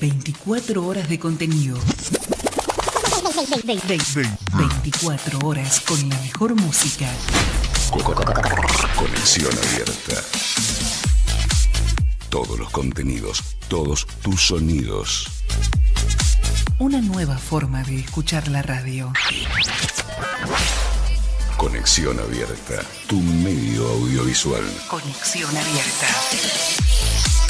24 horas de contenido. 24 horas con la mejor música. Conexión abierta. Todos los contenidos, todos tus sonidos. Una nueva forma de escuchar la radio. Conexión abierta, tu medio audiovisual. Conexión abierta.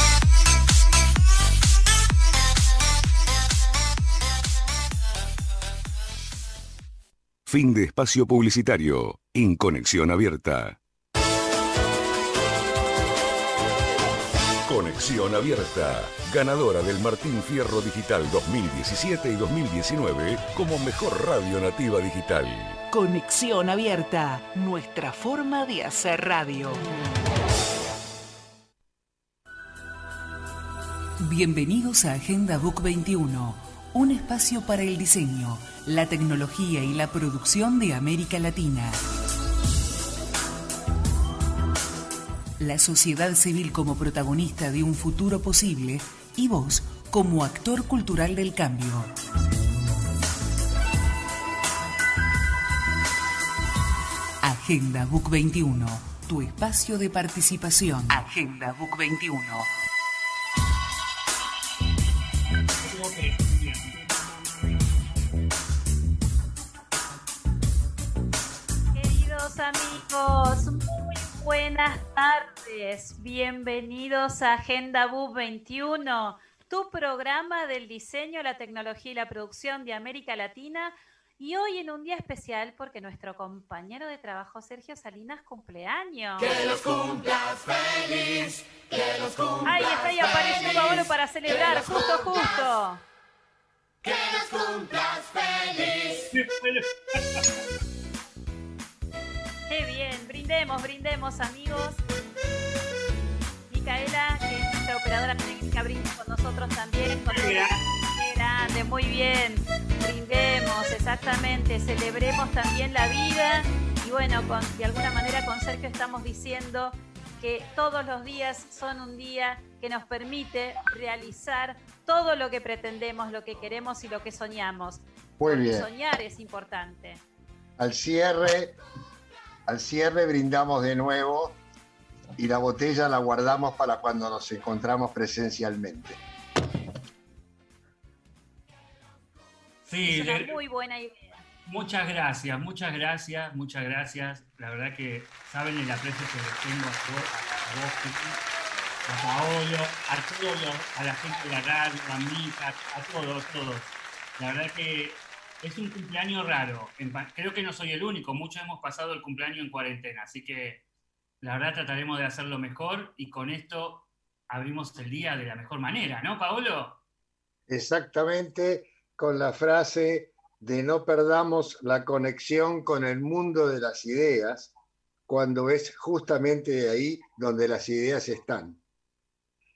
Fin de espacio publicitario. En Conexión Abierta. Conexión Abierta. Ganadora del Martín Fierro Digital 2017 y 2019 como mejor radio nativa digital. Conexión Abierta. Nuestra forma de hacer radio. Bienvenidos a Agenda Book 21, un espacio para el diseño la tecnología y la producción de América Latina. La sociedad civil como protagonista de un futuro posible y vos como actor cultural del cambio. Agenda Book 21, tu espacio de participación. Agenda Book 21. Amigos, muy buenas tardes. Bienvenidos a Agenda BU 21, tu programa del diseño, la tecnología y la producción de América Latina. Y hoy en un día especial porque nuestro compañero de trabajo Sergio Salinas cumpleaños. Que los cumplas feliz, que los cumplas Ahí está y apareció Pablo para celebrar, justo, justo. Que los cumplas feliz. Brindemos, brindemos amigos. Micaela, que es nuestra operadora técnica, brinde con nosotros también. Con grande, muy bien. Brindemos, exactamente. Celebremos también la vida. Y bueno, con, de alguna manera con Sergio estamos diciendo que todos los días son un día que nos permite realizar todo lo que pretendemos, lo que queremos y lo que soñamos. Muy bien. Soñar es importante. Al cierre, al cierre brindamos de nuevo y la botella la guardamos para cuando nos encontramos presencialmente. Sí, es una muy buena idea. Muchas gracias, muchas gracias, muchas gracias. La verdad que saben el aprecio que les tengo a vos, a, vos, a Paolo, a todos, a la gente de la radio, a Mica, a todos, todos. La verdad que es un cumpleaños raro. Creo que no soy el único. Muchos hemos pasado el cumpleaños en cuarentena. Así que la verdad trataremos de hacerlo mejor y con esto abrimos el día de la mejor manera, ¿no, Paolo? Exactamente, con la frase de no perdamos la conexión con el mundo de las ideas, cuando es justamente ahí donde las ideas están.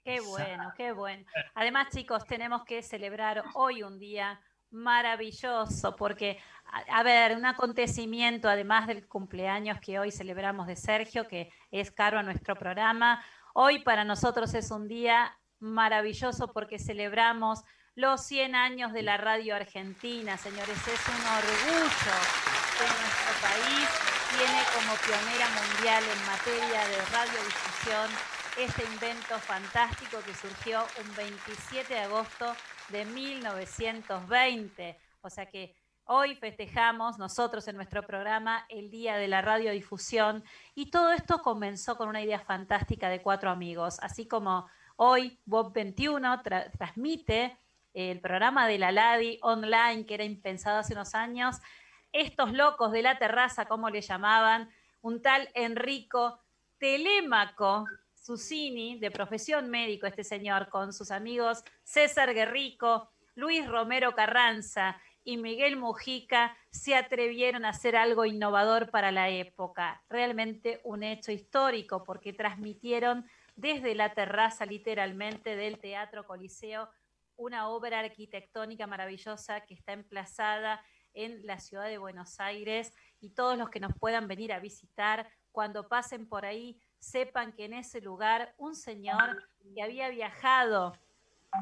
Qué bueno, qué bueno. Además, chicos, tenemos que celebrar hoy un día maravilloso, porque, a, ver, un acontecimiento, además del cumpleaños que hoy celebramos de Sergio, que es caro a nuestro programa, hoy para nosotros es un día maravilloso porque celebramos los 100 años de la radio argentina, señores, es un orgullo que nuestro país tiene como pionera mundial en materia de radiodifusión este invento fantástico que surgió un 27 de agosto de 1920. O sea que hoy festejamos nosotros en nuestro programa el Día de la Radiodifusión y todo esto comenzó con una idea fantástica de cuatro amigos. Así como hoy Bob 21 transmite el programa de la LADI online que era impensado hace unos años, estos locos de la terraza, como le llamaban, un tal Enrico Telémaco, Susini, de profesión médico, este señor, con sus amigos César Guerrico, Luis Romero Carranza y Miguel Mujica, se atrevieron a hacer algo innovador para la época. Realmente un hecho histórico, porque transmitieron desde la terraza, literalmente, del Teatro Coliseo, una obra arquitectónica maravillosa que está emplazada en la ciudad de Buenos Aires y todos los que nos puedan venir a visitar, cuando pasen por ahí, sepan que en ese lugar un señor que había viajado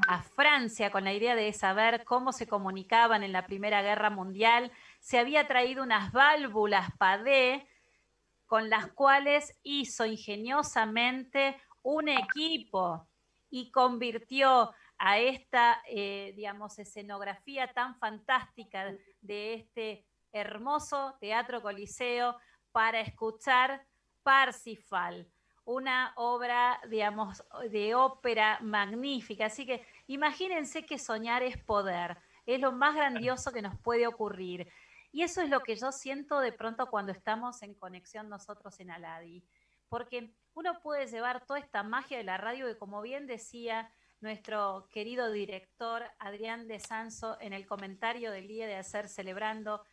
a Francia con la idea de saber cómo se comunicaban en la Primera Guerra Mundial, se había traído unas válvulas PADE con las cuales hizo ingeniosamente un equipo y convirtió a esta, eh, digamos, escenografía tan fantástica de este hermoso teatro coliseo para escuchar Parsifal, una obra, digamos, de ópera magnífica. Así que imagínense que soñar es poder, es lo más grandioso que nos puede ocurrir. Y eso es lo que yo siento de pronto cuando estamos en conexión nosotros en Aladi. Porque uno puede llevar toda esta magia de la radio que, como bien decía nuestro querido director Adrián de Sanso en el comentario del día de hacer celebrando,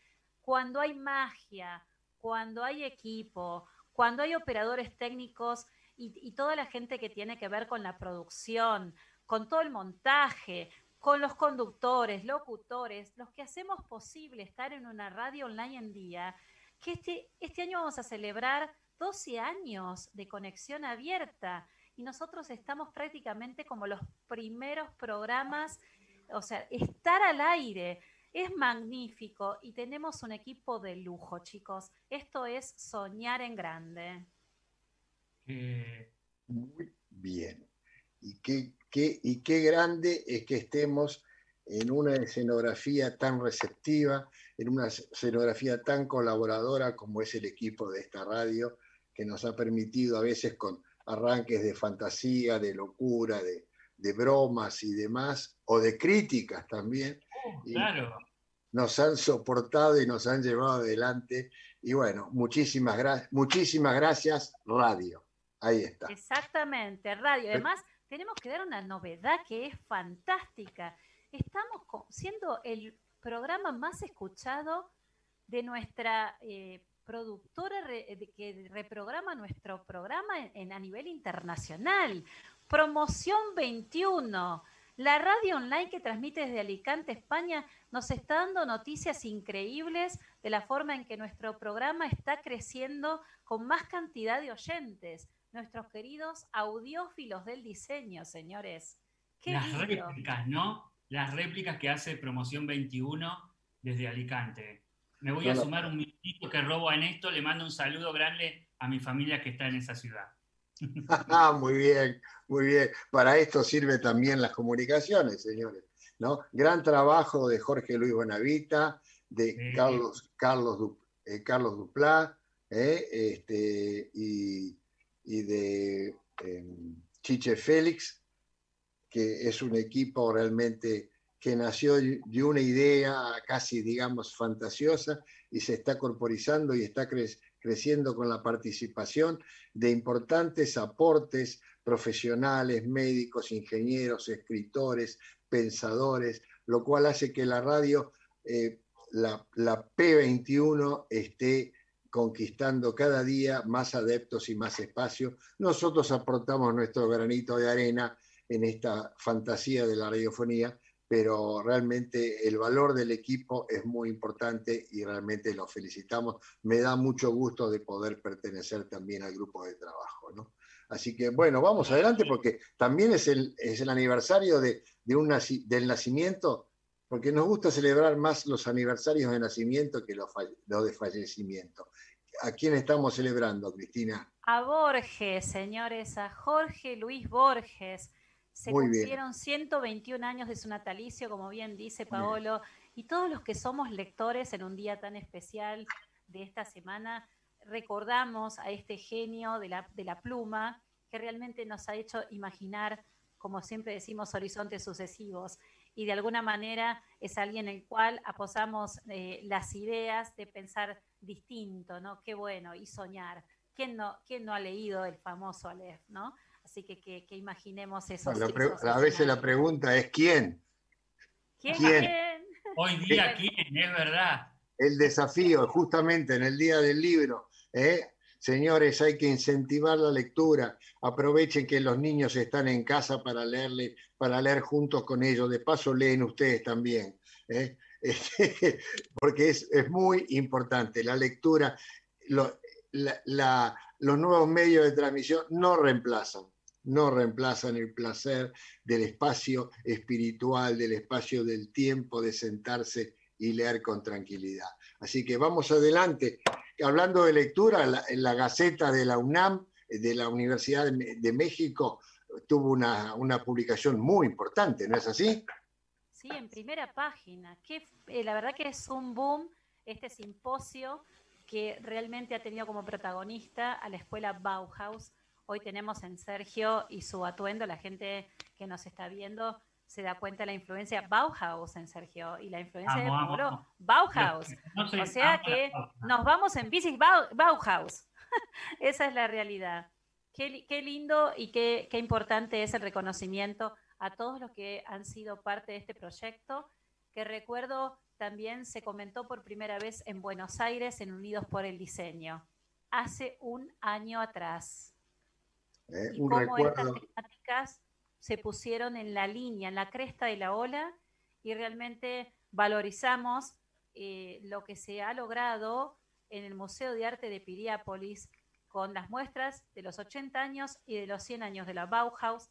cuando hay magia, cuando hay equipo, cuando hay operadores técnicos y, toda la gente que tiene que ver con la producción, con todo el montaje, con los conductores, locutores, los que hacemos posible estar en una radio online en día, que este, este año vamos a celebrar 12 años de conexión abierta. Y nosotros estamos prácticamente como los primeros programas, o sea, estar al aire es magnífico y tenemos un equipo de lujo, chicos. Esto es soñar en grande. Muy bien. Y qué, qué, y qué grande es que estemos en una escenografía tan receptiva, en una escenografía tan colaboradora como es el equipo de esta radio, que nos ha permitido a veces con arranques de fantasía, de locura, de, bromas y demás, o de críticas también. Claro. Nos han soportado y nos han llevado adelante. Y bueno, muchísimas, gracias muchísimas gracias, Radio. Ahí está. Exactamente, Radio. Además, tenemos que dar una novedad que es fantástica. Estamos siendo el programa más escuchado de nuestra eh, productora que reprograma nuestro programa en, a nivel internacional. Promoción 21. La radio online que transmite desde Alicante, España, nos está dando noticias increíbles de la forma en que nuestro programa está creciendo con más cantidad de oyentes. Nuestros queridos audiófilos del diseño, señores. Las réplicas, ¿no? Las réplicas que hace Promoción 21 desde Alicante. Me voy a sumar un minutito que robo en esto. Le mando un saludo grande a mi familia que está en esa ciudad. muy bien, muy bien. Para esto sirve también las comunicaciones, señores. ¿no? Gran trabajo de Jorge Luis Bonavita, de Carlos, Carlos, eh, Carlos Duplá eh, este, y, de em, Chiche Félix, que es un equipo realmente que nació de una idea casi, digamos, fantasiosa y se está corporizando y está creciendo con la participación de importantes aportes profesionales, médicos, ingenieros, escritores, pensadores, lo cual hace que la radio, eh, la, la P21, esté conquistando cada día más adeptos y más espacio. Nosotros aportamos nuestro granito de arena en esta fantasía de la radiofonía pero realmente el valor del equipo es muy importante y realmente lo felicitamos. Me da mucho gusto de poder pertenecer también al grupo de trabajo. Así que bueno, vamos adelante porque también es el, es el aniversario de, de un del nacimiento, porque nos gusta celebrar más los aniversarios de nacimiento que los, los de fallecimiento. ¿A quién estamos celebrando, Cristina? A Borges, señores, a Jorge Luis Borges se cumplieron 121 años de su natalicio, como bien dice Paolo, y todos los que somos lectores en un día tan especial de esta semana, recordamos a este genio de la, de la pluma que realmente nos ha hecho imaginar, como siempre decimos, horizontes sucesivos. Y de alguna manera es alguien en el cual aposamos eh, las ideas de pensar distinto, ¿no? Qué bueno, y soñar. ¿Quién no, quién no ha leído el famoso Aleph, ¿no? Así que, que, imaginemos eso. a veces la pregunta es ¿quién? ¿Quién? Hoy día, ¿quién? Es verdad. El desafío, justamente en el día del libro. ¿eh? Señores, hay que incentivar la lectura. Aprovechen que los niños están en casa para, leerle, para leer juntos con ellos. De paso, leen ustedes también. ¿eh? porque es, muy importante. La lectura, los nuevos medios de transmisión no reemplazan no reemplazan el placer del espacio espiritual, del espacio del tiempo de sentarse y leer con tranquilidad. Así que vamos adelante. Hablando de lectura, la, la Gaceta de la UNAM, de la Universidad de, México, tuvo una, una, publicación muy importante, ¿no es así? Sí, en primera página. Eh, la verdad que es un boom este simposio que realmente ha tenido como protagonista a la escuela Bauhaus. Hoy tenemos en Sergio y su atuendo, la gente que nos está viendo se da cuenta de la influencia Bauhaus en Sergio y la influencia de Pablo Bauhaus. o sea que nos vamos en bici Bauhaus. Esa es la realidad. Qué, qué lindo y qué, qué importante es el reconocimiento a todos los que han sido parte de este proyecto, que recuerdo también se comentó por primera vez en Buenos Aires en Unidos por el Diseño, hace un año atrás. Eh, y cómo estas temáticas se pusieron en la línea, en la cresta de la ola, y realmente valorizamos eh, lo que se ha logrado en el Museo de Arte de Piriápolis con las muestras de los 80 años y de los 100 años de la Bauhaus,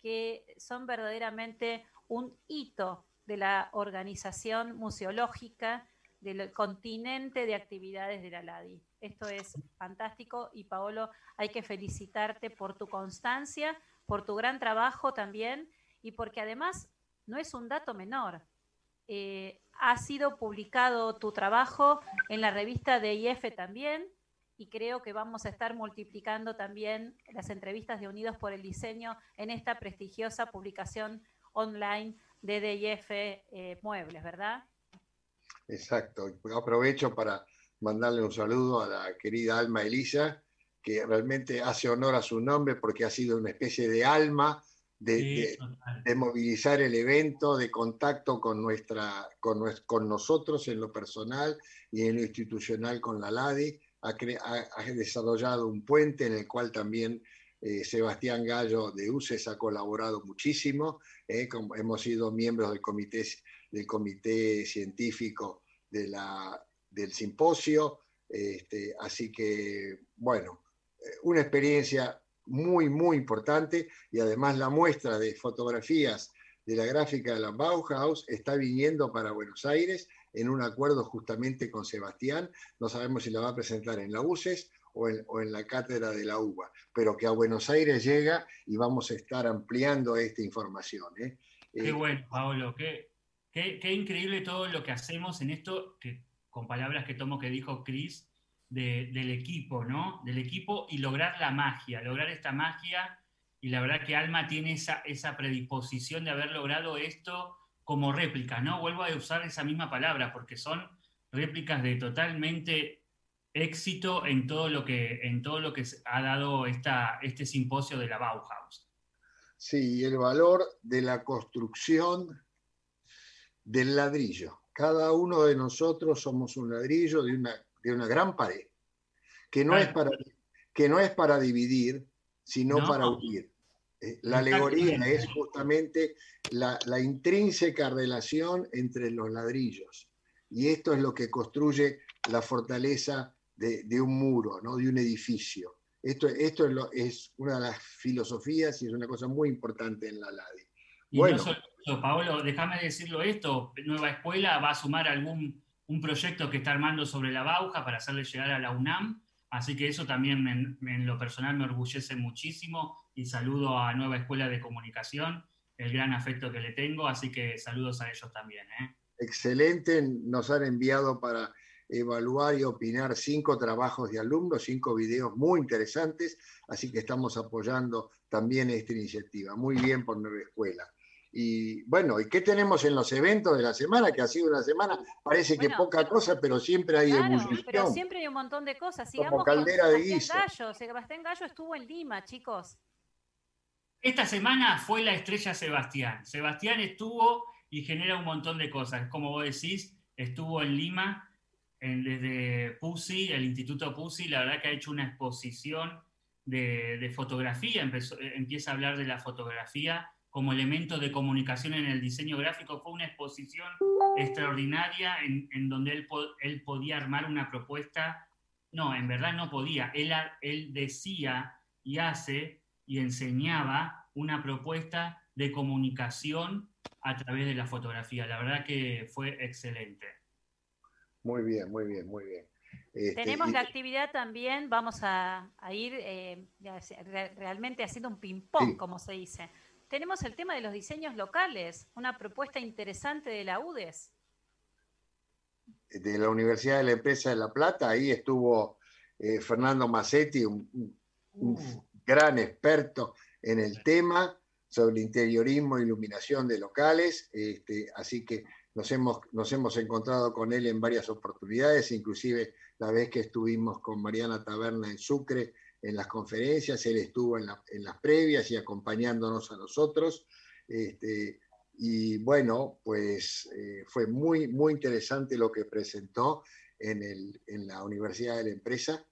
que son verdaderamente un hito de la organización museológica del continente de actividades de la LADI. Esto es fantástico y Paolo, hay que felicitarte por tu constancia, por tu gran trabajo también y porque además no es un dato menor. Eh, ha sido publicado tu trabajo en la revista de IF también y creo que vamos a estar multiplicando también las entrevistas de Unidos por el Diseño en esta prestigiosa publicación online de DIF eh, Muebles, ¿verdad? Exacto. Aprovecho para mandarle un saludo a la querida Alma Elisa, que realmente hace honor a su nombre porque ha sido una especie de alma de, movilizar el evento, de contacto con, nuestra, con, con, nosotros en lo personal y en lo institucional con la LADI. Ha, ha, desarrollado un puente en el cual también eh, Sebastián Gallo de UCES ha colaborado muchísimo, eh, hemos sido miembros del comité, del comité científico de la, del simposio, este, así que, bueno, eh, una experiencia muy, muy importante y además la muestra de fotografías de la gráfica de la Bauhaus está viniendo para Buenos Aires en un acuerdo justamente con Sebastián. No sabemos si la va a presentar en la UCES o en, la cátedra de la UBA, pero que a Buenos Aires llega y vamos a estar ampliando esta información. ¿eh? Qué eh, bueno, Paolo, qué, qué, increíble todo lo que hacemos en esto, con palabras que tomo que dijo Cris, del equipo, ¿no? Del equipo y lograr la magia, lograr esta magia. Y la verdad que Alma tiene esa, esa predisposición de haber logrado esto como réplica, ¿no? Vuelvo a usar esa misma palabra porque son réplicas de totalmente éxito en todo lo que, en todo lo que ha dado esta, este simposio de la Bauhaus. Sí, el valor de la construcción del ladrillo. Cada uno de nosotros somos un ladrillo de una, de una gran pared, que no, es para, que no es para dividir, sino para unir. Eh, la alegoría es justamente la, la intrínseca relación entre los ladrillos. Y esto es lo que construye la fortaleza de, un muro, ¿no? de un edificio. Esto, esto es, es, una de las filosofías y es una cosa muy importante en la LADI. Y bueno, no Paolo, déjame decirlo esto, Nueva Escuela va a sumar algún un proyecto que está armando sobre la Bauja para hacerle llegar a la UNAM, así que eso también en lo personal me orgullece muchísimo y saludo a Nueva Escuela de Comunicación, el gran afecto que le tengo, así que saludos a ellos también. ¿eh? Excelente, nos han enviado para evaluar y opinar cinco trabajos de alumnos, cinco videos muy interesantes, así que estamos apoyando también esta iniciativa. Muy bien por Nueva Escuela. Y bueno, ¿y qué tenemos en los eventos de la semana? Que ha sido una semana, parece que poca cosa, pero siempre hay claro, Pero siempre hay un montón de cosas. Sigamos Como caldera de guiso. Gallo. Sebastián Gallo estuvo en Lima, chicos. Esta semana fue la estrella Sebastián. Sebastián estuvo y genera un montón de cosas. Como vos decís, estuvo en Lima desde PUSI, el Instituto PUSI, la verdad que ha hecho una exposición de, fotografía, empieza a hablar de la fotografía como elemento de comunicación en el diseño gráfico. Fue una exposición extraordinaria en, donde él, él, podía armar una propuesta. No, en verdad no podía. Él, él decía y hace y enseñaba una propuesta de comunicación a través de la fotografía. La verdad que fue excelente. Muy bien, muy bien, muy bien. Este, Tenemos la actividad también, vamos a, ir eh, realmente haciendo un ping-pong, como se dice. Tenemos el tema de los diseños locales, una propuesta interesante de la UDES. De la Universidad de la Empresa de La Plata, ahí estuvo eh, Fernando Massetti, un, un uh. gran experto en el tema sobre interiorismo e iluminación de locales, este, así que nos hemos, nos hemos encontrado con él en varias oportunidades, inclusive la vez que estuvimos con Mariana Taberna en Sucre en las conferencias, él estuvo en, las previas y acompañándonos a nosotros. Este, y bueno, pues eh, fue muy, muy interesante lo que presentó en, el, en la Universidad de la Empresa,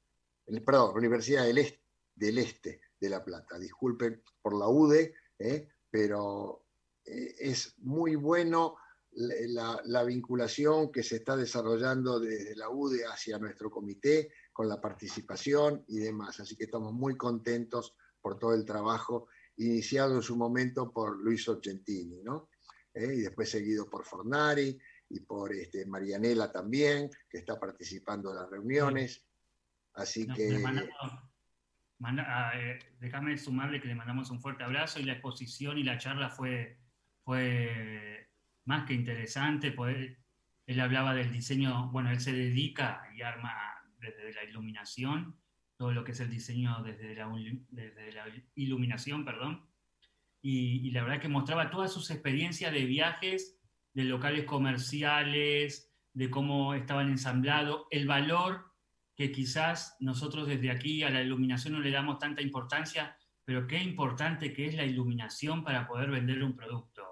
el, perdón, Universidad del Este, del Este de La Plata. Disculpen por la UDE, ¿eh? pero eh, es muy bueno la, vinculación que se está desarrollando desde la UDE hacia nuestro comité, con la participación y demás. Así que estamos muy contentos por todo el trabajo iniciado en su momento por Luis Ocentini, ¿no? ¿Eh? y después seguido por Fornari y por este, Marianela también, que está participando en las reuniones. Así que... Ah, eh, déjame sumarle que le mandamos un fuerte abrazo y la exposición y la charla fue, fue más que interesante. él hablaba del diseño, bueno, él se dedica y arma desde la iluminación, todo lo que es el diseño desde la, iluminación, perdón. Y, y, la verdad que mostraba todas sus experiencias de viajes, de locales comerciales, de cómo estaban ensamblados, el valor que quizás nosotros desde aquí a la iluminación no le damos tanta importancia, pero qué importante que es la iluminación para poder vender un producto.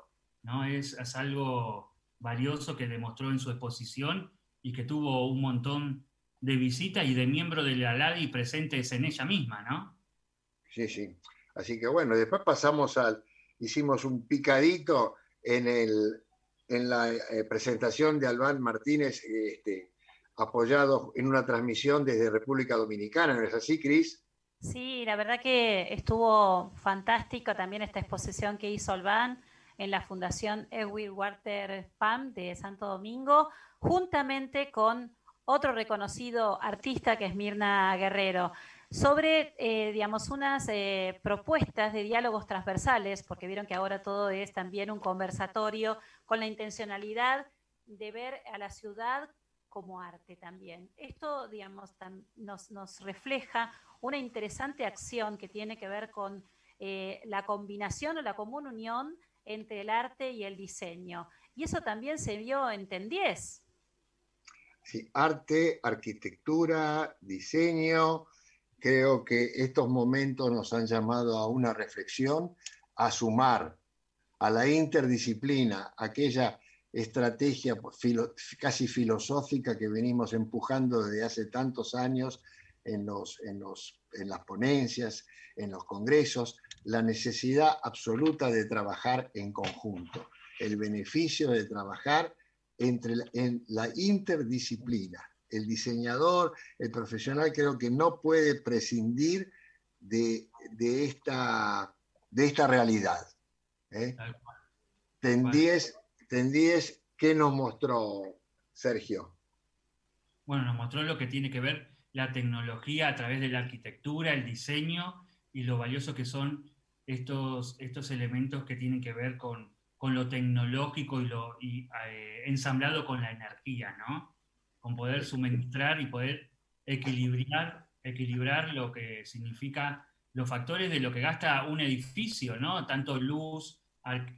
¿no? Es, es algo valioso que demostró en su exposición y que tuvo un montón de visitas y de miembros de la LADI presentes en ella misma, ¿no? Sí, sí. Así que bueno, después pasamos al, hicimos un picadito en, el, en la eh, presentación de Albán Martínez, este, apoyado en una transmisión desde República Dominicana, ¿no es así, Cris? Sí, la verdad que estuvo fantástico también esta exposición que hizo Albán en la Fundación Edwin Walter Pam de Santo Domingo, juntamente con otro reconocido artista que es Mirna Guerrero, sobre, eh, digamos, unas eh, propuestas de diálogos transversales, porque vieron que ahora todo es también un conversatorio con la intencionalidad de ver a la ciudad como arte también. Esto, digamos, nos, nos, refleja una interesante acción que tiene que ver con eh, la combinación o la común unión entre el arte y el diseño. Y eso también se vio en Tendies. Arte, arquitectura, diseño. Creo que estos momentos nos han llamado a una reflexión, a sumar a la interdisciplina, aquella estrategia casi filosófica que venimos empujando desde hace tantos años en, los, en, los, en las ponencias, en los congresos, la necesidad absoluta de trabajar en conjunto, el beneficio de trabajar entre en la interdisciplina. El diseñador, el profesional creo que no puede prescindir de, esta, de esta realidad. ¿eh? Ten 10, ¿qué nos mostró Sergio? Bueno, nos mostró lo que tiene que ver la tecnología a través de la arquitectura, el diseño y lo valioso que son estos, estos elementos que tienen que ver con, con lo tecnológico y, lo, eh, ensamblado con la energía, ¿no? Con poder suministrar y poder equilibrar, equilibrar lo que significa los factores de lo que gasta un edificio, ¿no? Tanto luz,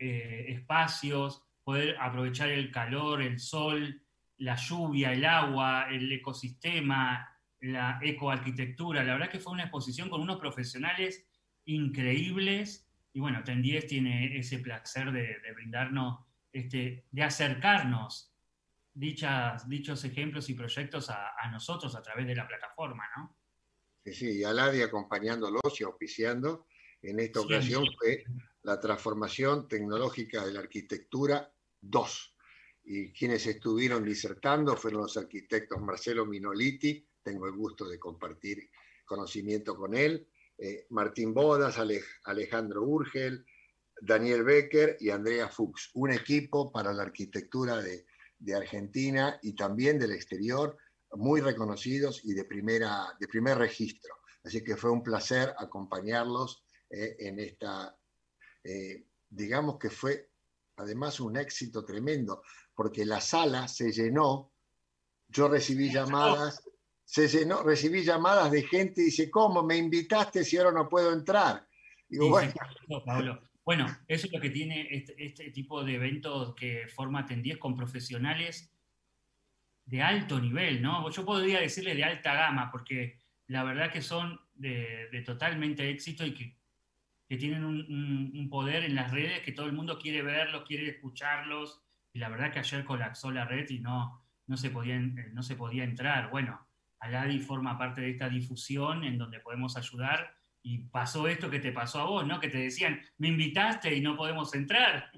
eh, espacios, poder aprovechar el calor, el sol, la lluvia, el agua, el ecosistema, la ecoarquitectura. La verdad que fue una exposición con unos profesionales increíbles y bueno, TEN 10 tiene ese placer de, brindarnos, este, de acercarnos dichas, dichos ejemplos y proyectos a, nosotros a través de la plataforma, ¿no? Sí, sí, y Aladia acompañándolos y auspiciando. En esta ocasión fue la transformación tecnológica de la arquitectura 2. Y quienes estuvieron disertando fueron los arquitectos Marcelo Minoliti, tengo el gusto de compartir conocimiento con él, eh, Martín Bodas, Alejandro Urgel, Daniel Becker y Andrea Fuchs, un equipo para la arquitectura de, Argentina y también del exterior, muy reconocidos y de, primera, de primer registro. Así que fue un placer acompañarlos eh, en esta, eh, digamos que fue además un éxito tremendo, porque la sala se llenó, yo recibí llamadas, se llenó, recibí llamadas de gente y dice, ¿cómo me invitaste si ahora no puedo entrar? Digo, bueno. Bueno, eso es lo que tiene este, este, tipo de eventos que forma Tendíes con profesionales de alto nivel, ¿no? Yo podría decirle de alta gama, porque la verdad que son de, totalmente éxito y que, tienen un, poder en las redes que todo el mundo quiere verlos, quiere escucharlos. Y la verdad que ayer colapsó la red y no, no, se, podía, no se podía entrar. Bueno, Aladi forma parte de esta difusión en donde podemos ayudar y pasó esto que te pasó a vos, ¿no? Que te decían, me invitaste y no podemos entrar.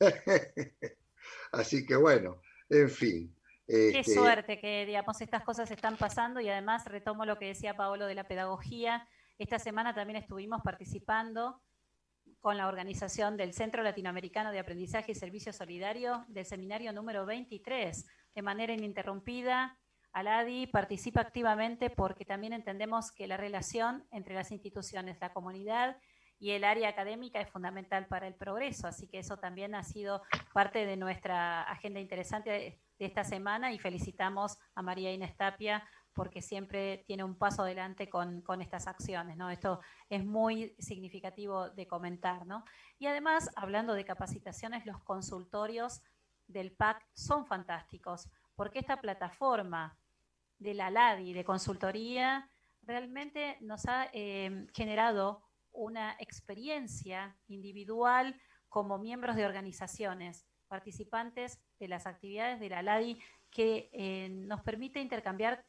Así que bueno, en fin. Qué este, suerte que, digamos, estas cosas están pasando y además retomo lo que decía Paolo de la pedagogía. Esta semana también estuvimos participando con la organización del Centro Latinoamericano de Aprendizaje y Servicio Solidario del seminario número 23, de manera ininterrumpida, Aladi participa activamente porque también entendemos que la relación entre las instituciones, la comunidad y el área académica es fundamental para el progreso, así que eso también ha sido parte de nuestra agenda interesante de, esta semana y felicitamos a María Inés Tapia porque siempre tiene un paso adelante con, estas acciones, ¿no? Esto es muy significativo de comentar, ¿no? Y además, hablando de capacitaciones, los consultorios del PAC son fantásticos, porque esta plataforma de la LADI, de consultoría, realmente nos ha eh, generado una experiencia individual como miembros de organizaciones, participantes de las actividades de la LADI, que eh, nos permite intercambiar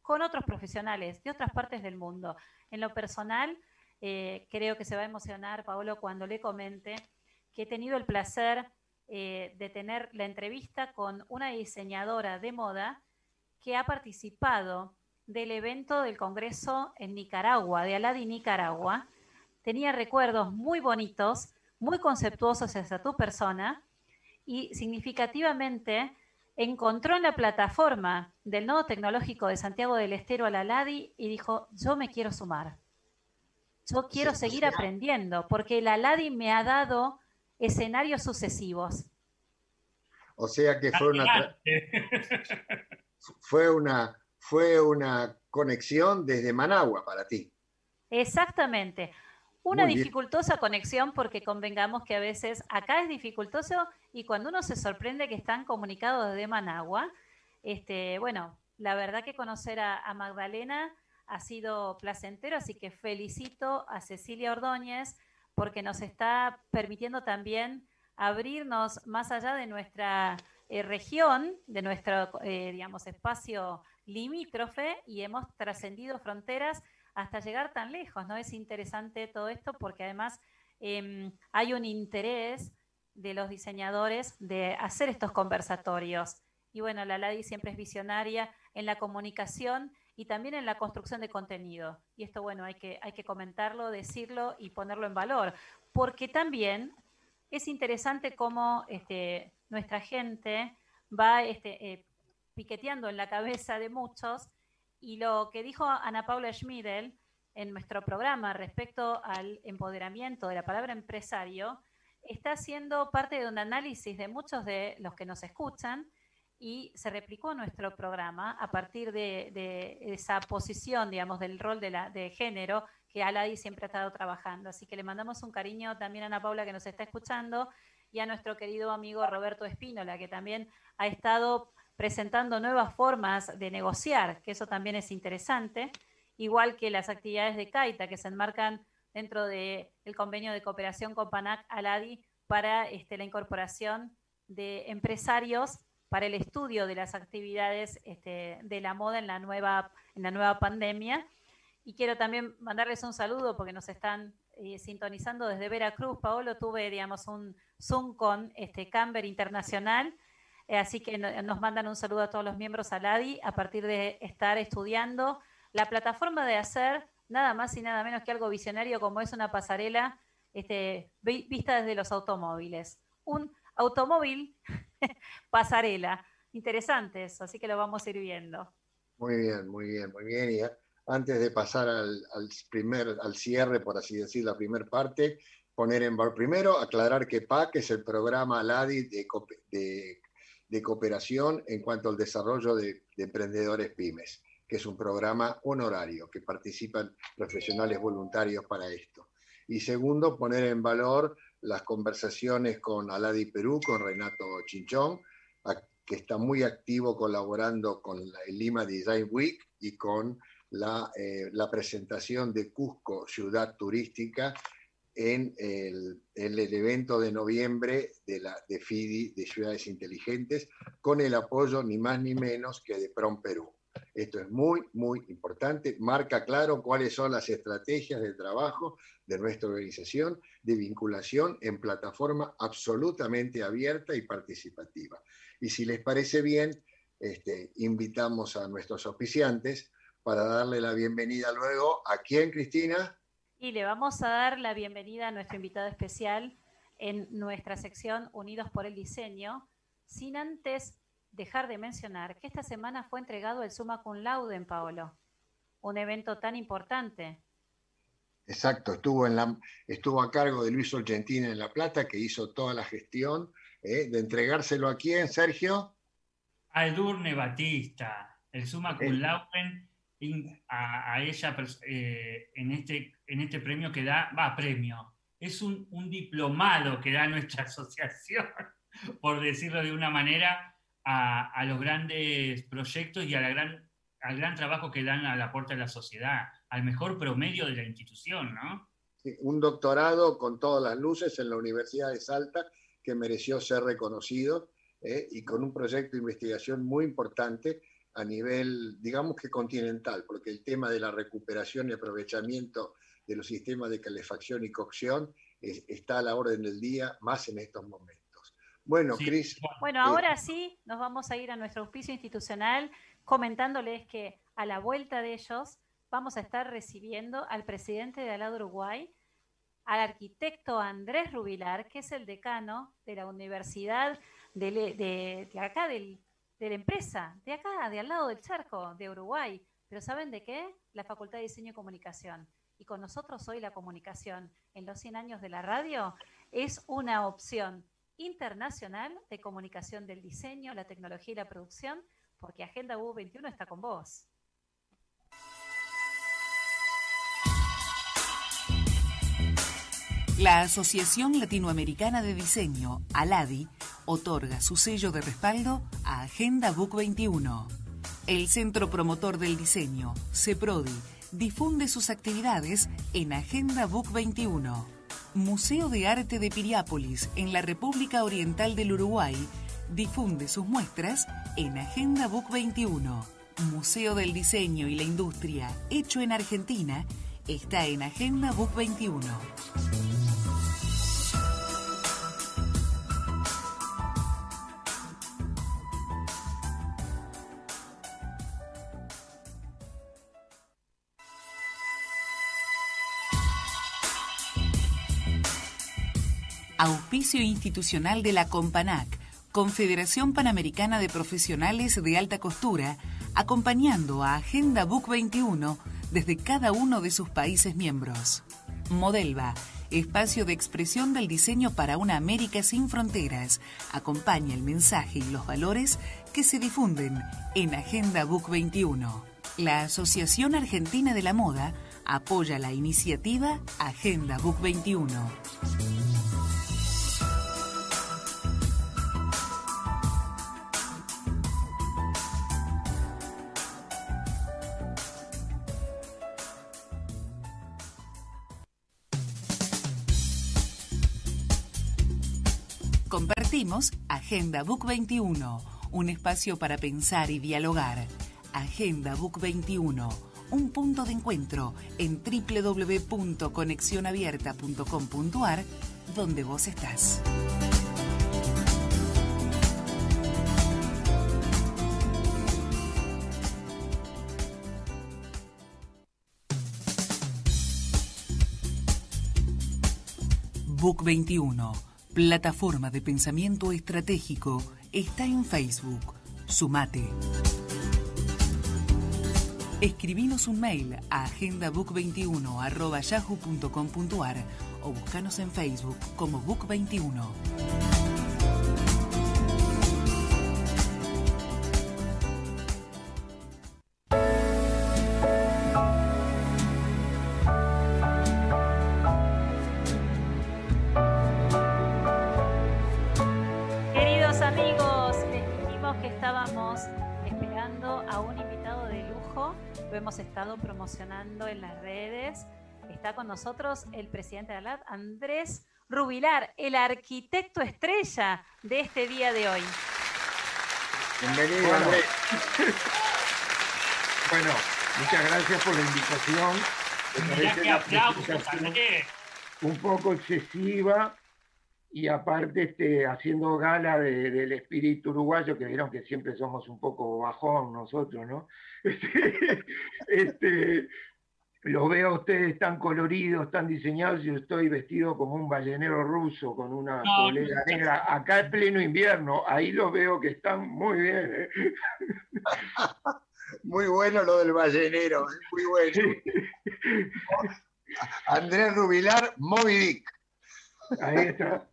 con otros profesionales de otras partes del mundo. En lo personal, eh, creo que se va a emocionar, Paolo, cuando le comente que he tenido el placer de tener la entrevista con una diseñadora de moda que ha participado del evento del Congreso en Nicaragua, de Aladi Nicaragua. Tenía recuerdos muy bonitos, muy conceptuosos hacia tu persona y significativamente encontró en la plataforma del Nodo Tecnológico de Santiago del Estero al Aladi y dijo, yo me quiero sumar. Yo quiero seguir aprendiendo porque el Aladi me ha dado escenarios sucesivos. O sea que fue una... fue una, fue una conexión desde Managua para ti. Exactamente. Una dificultosa conexión porque convengamos que a veces acá es dificultoso y cuando uno se sorprende que están comunicados desde Managua, este, bueno, la verdad que conocer a, Magdalena ha sido placentero, así que felicito a Cecilia Ordóñez porque nos está permitiendo también abrirnos más allá de nuestra eh, región, de nuestro, eh, digamos, espacio limítrofe y hemos trascendido fronteras hasta llegar tan lejos, ¿no? Es interesante todo esto porque además em, hay un interés de los diseñadores de hacer estos conversatorios. Y bueno, la LADI siempre es visionaria en la comunicación y también en la construcción de contenido. Y esto, bueno, hay que, hay que comentarlo, decirlo y ponerlo en valor, porque también es interesante cómo este, nuestra gente va este, eh, piqueteando en la cabeza de muchos y lo que dijo Ana Paula Schmidel en nuestro programa respecto al empoderamiento de la palabra empresario está siendo parte de un análisis de muchos de los que nos escuchan y se replicó nuestro programa a partir de, esa posición, digamos, del rol de, género que Aladi siempre ha estado trabajando. Así que le mandamos un cariño también a Ana Paula que nos está escuchando y a nuestro querido amigo Roberto Espínola, que también ha estado presentando nuevas formas de negociar, que eso también es interesante, igual que las actividades de CAITA que se enmarcan dentro del convenio de cooperación con PANAC Aladi para este, la incorporación de empresarios para el estudio de las actividades este, de la moda en la, nueva, en la nueva pandemia. Y quiero también mandarles un saludo porque nos están sintonizando desde Veracruz. Paolo, tuve, digamos, un Zoom con este Camber Internacional, eh, así que nos mandan un saludo a todos los miembros al ADI a partir de estar estudiando la plataforma de hacer nada más y nada menos que algo visionario como es una pasarela este, vista desde los automóviles. Un automóvil pasarela. Interesante eso, así que lo vamos a ir viendo. Muy bien, muy bien, muy bien. Antes de pasar al, primer, al cierre, por así decir, la primera parte, poner en primero, aclarar que PAC es el programa ALADI de, de, cooperación en cuanto al desarrollo de, de emprendedores pymes, que es un programa honorario, que participan profesionales voluntarios para esto. Y segundo, poner en valor las conversaciones con Aladi Perú, con Renato Chinchón, que está muy activo colaborando con el Lima Design Week y con la, eh, la presentación de Cusco, ciudad turística, en el, evento de noviembre de, la, de FIDI, de Ciudades Inteligentes, con el apoyo ni más ni menos que de PROM Perú. Esto es muy, muy importante. Marca claro cuáles son las estrategias de trabajo de nuestra organización de vinculación en plataforma absolutamente abierta y participativa. Y si les parece bien, este, invitamos a nuestros auspiciantes para darle la bienvenida luego a quién, Cristina. Y le vamos a dar la bienvenida a nuestro invitado especial en nuestra sección Unidos por el Diseño, sin antes dejar de mencionar que esta semana fue entregado el Summa Cum Laude en Paolo, un evento tan importante. Exacto, estuvo, en la, estuvo a cargo de Luis Olgentina en La Plata, que hizo toda la gestión ¿eh? de entregárselo a quién, Sergio. A Edurne Batista, el Summa Cum Laude a, ella eh, en, este, en este premio que da, va, premio, es un, diplomado que da nuestra asociación, por decirlo de una manera, a, a los grandes proyectos y a gran, al gran trabajo que dan a la puerta de la sociedad, al mejor promedio de la institución, ¿no? un doctorado con todas las luces en la Universidad de Salta que mereció ser reconocido eh, y con un proyecto de investigación muy importante a nivel, digamos que continental, porque el tema de la recuperación y aprovechamiento de los sistemas de calefacción y cocción está a la orden del día, más en estos momentos. Bueno, Cris. Bueno, eh, ahora sí nos vamos a ir a nuestro auspicio institucional comentándoles que a la vuelta de ellos vamos a estar recibiendo al presidente de Alado Uruguay, al arquitecto Andrés Rubilar, que es el decano de la Universidad de, acá, de la empresa, de acá, de al lado del charco, de Uruguay. Pero ¿saben de qué? La Facultad de Diseño y Comunicación. Y con nosotros hoy la comunicación en los 100 años de la radio es una opción internacional de comunicación del diseño, la tecnología y la producción, porque Agenda U21 está con vos. La Asociación Latinoamericana de Diseño, ALADI, otorga su sello de respaldo a Agenda Book 21. El Centro Promotor del Diseño, CEPRODI, difunde sus actividades en Agenda Book 21. Museo de Arte de Piriápolis, en la República Oriental del Uruguay, difunde sus muestras en Agenda Book 21. Museo del Diseño y la Industria, hecho en Argentina, está en Agenda Book 21. Auspicio institucional de la Companac, Confederación Panamericana de Profesionales de Alta Costura, acompañando a Agenda Book 21 desde cada uno de sus países miembros. Modelva, espacio de expresión del diseño para una América sin fronteras, acompaña el mensaje y los valores que se difunden en Agenda Book 21. La Asociación Argentina de la Moda apoya la iniciativa Agenda Book 21. Agenda Book 21, un espacio para pensar y dialogar. Agenda Book 21, un punto de encuentro en www.conexionabierta.com.ar, donde vos estás. Book 21 plataforma de pensamiento estratégico, está en Facebook. Sumate. Escribinos un mail a agendabook21.yahoo.com.ar o buscanos en Facebook como Book21. Lo hemos estado promocionando en las redes. Está con nosotros el presidente de ALAD, Andrés Rubilar, el arquitecto estrella de este día de hoy. Bienvenido, Bueno. Andrés. Bueno, muchas gracias por la invitación. Mirá aplausos, Andrés. un poco excesiva y aparte este, haciendo gala de- del espíritu uruguayo, que vieron que siempre somos un poco bajón nosotros, ¿no? Este, este, los veo a ustedes tan coloridos, tan diseñados, y yo estoy vestido como un ballenero ruso con una No, polera no. negra, acá en pleno invierno, ahí los veo que están muy bien. ¿eh? Muy bueno lo del ballenero, ¿eh? muy bueno. Sí. Andrés Rubilar, Moby Dick. Ahí está.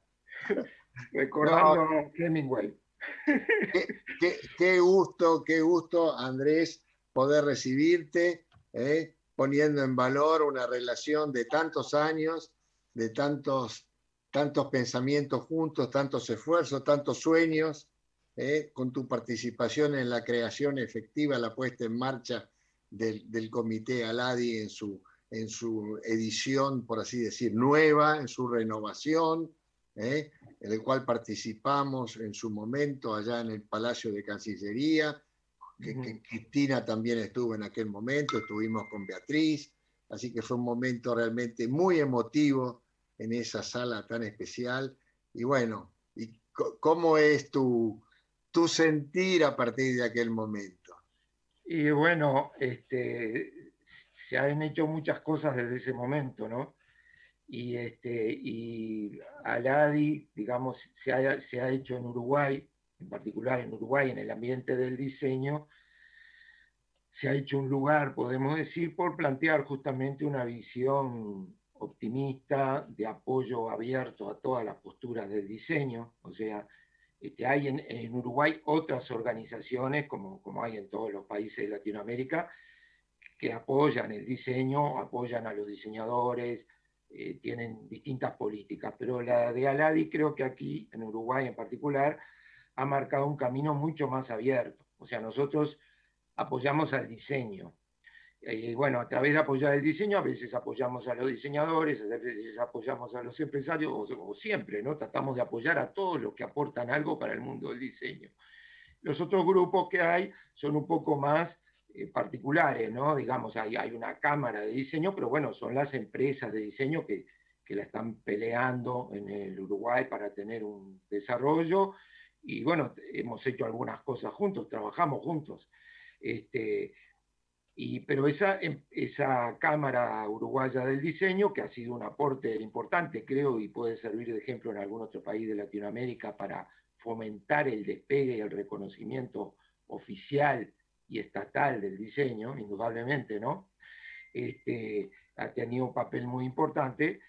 Recordando a Hemingway. Qué, qué- qué gusto, qué gusto, Andrés, poder recibirte, ¿eh? poniendo en valor una relación de tantos años, de tantos, tantos pensamientos juntos, tantos esfuerzos, tantos sueños, ¿eh? con tu participación en la creación efectiva, la puesta en marcha del, del Comité Aladi en su, en su edición, por así decir, nueva, en su renovación. ¿eh? en el cual participamos en su momento allá en el Palacio de Cancillería, que, Cristina también estuvo en aquel momento, estuvimos con Beatriz, así que fue un momento realmente muy emotivo en esa sala tan especial. Y bueno, ¿y ¿cómo es tu, tu sentir a partir de aquel momento? Y bueno, este, se han hecho muchas cosas desde ese momento, ¿no? Y, este, y Aladi, digamos, se ha, se ha hecho en Uruguay, en particular en Uruguay, en el ambiente del diseño, se ha hecho un lugar, podemos decir, por plantear justamente una visión optimista, de apoyo abierto a todas las posturas del diseño. O sea, este, hay en, en Uruguay otras organizaciones, como, como hay en todos los países de Latinoamérica, que apoyan el diseño, apoyan a los diseñadores, eh, tienen distintas políticas, pero la de Aladi creo que aquí, en Uruguay en particular, ha marcado un camino mucho más abierto. O sea, nosotros apoyamos al diseño. Y bueno, a través de apoyar el diseño, a veces apoyamos a los diseñadores, a veces apoyamos a los empresarios, o, o siempre, ¿no? Tratamos de apoyar a todos los que aportan algo para el mundo del diseño. Los otros grupos que hay son un poco más eh, particulares, ¿no? Digamos, hay, hay una cámara de diseño, pero bueno, son las empresas de diseño que, que la están peleando en el Uruguay para tener un desarrollo. Y bueno, hemos hecho algunas cosas juntos, trabajamos juntos. Este, y, pero esa, em, esa Cámara Uruguaya del Diseño, que ha sido un aporte importante, creo, y puede servir de ejemplo en algún otro país de Latinoamérica para fomentar el despegue y el reconocimiento oficial y estatal del diseño, indudablemente, ¿no? Este, ha tenido un papel muy importante.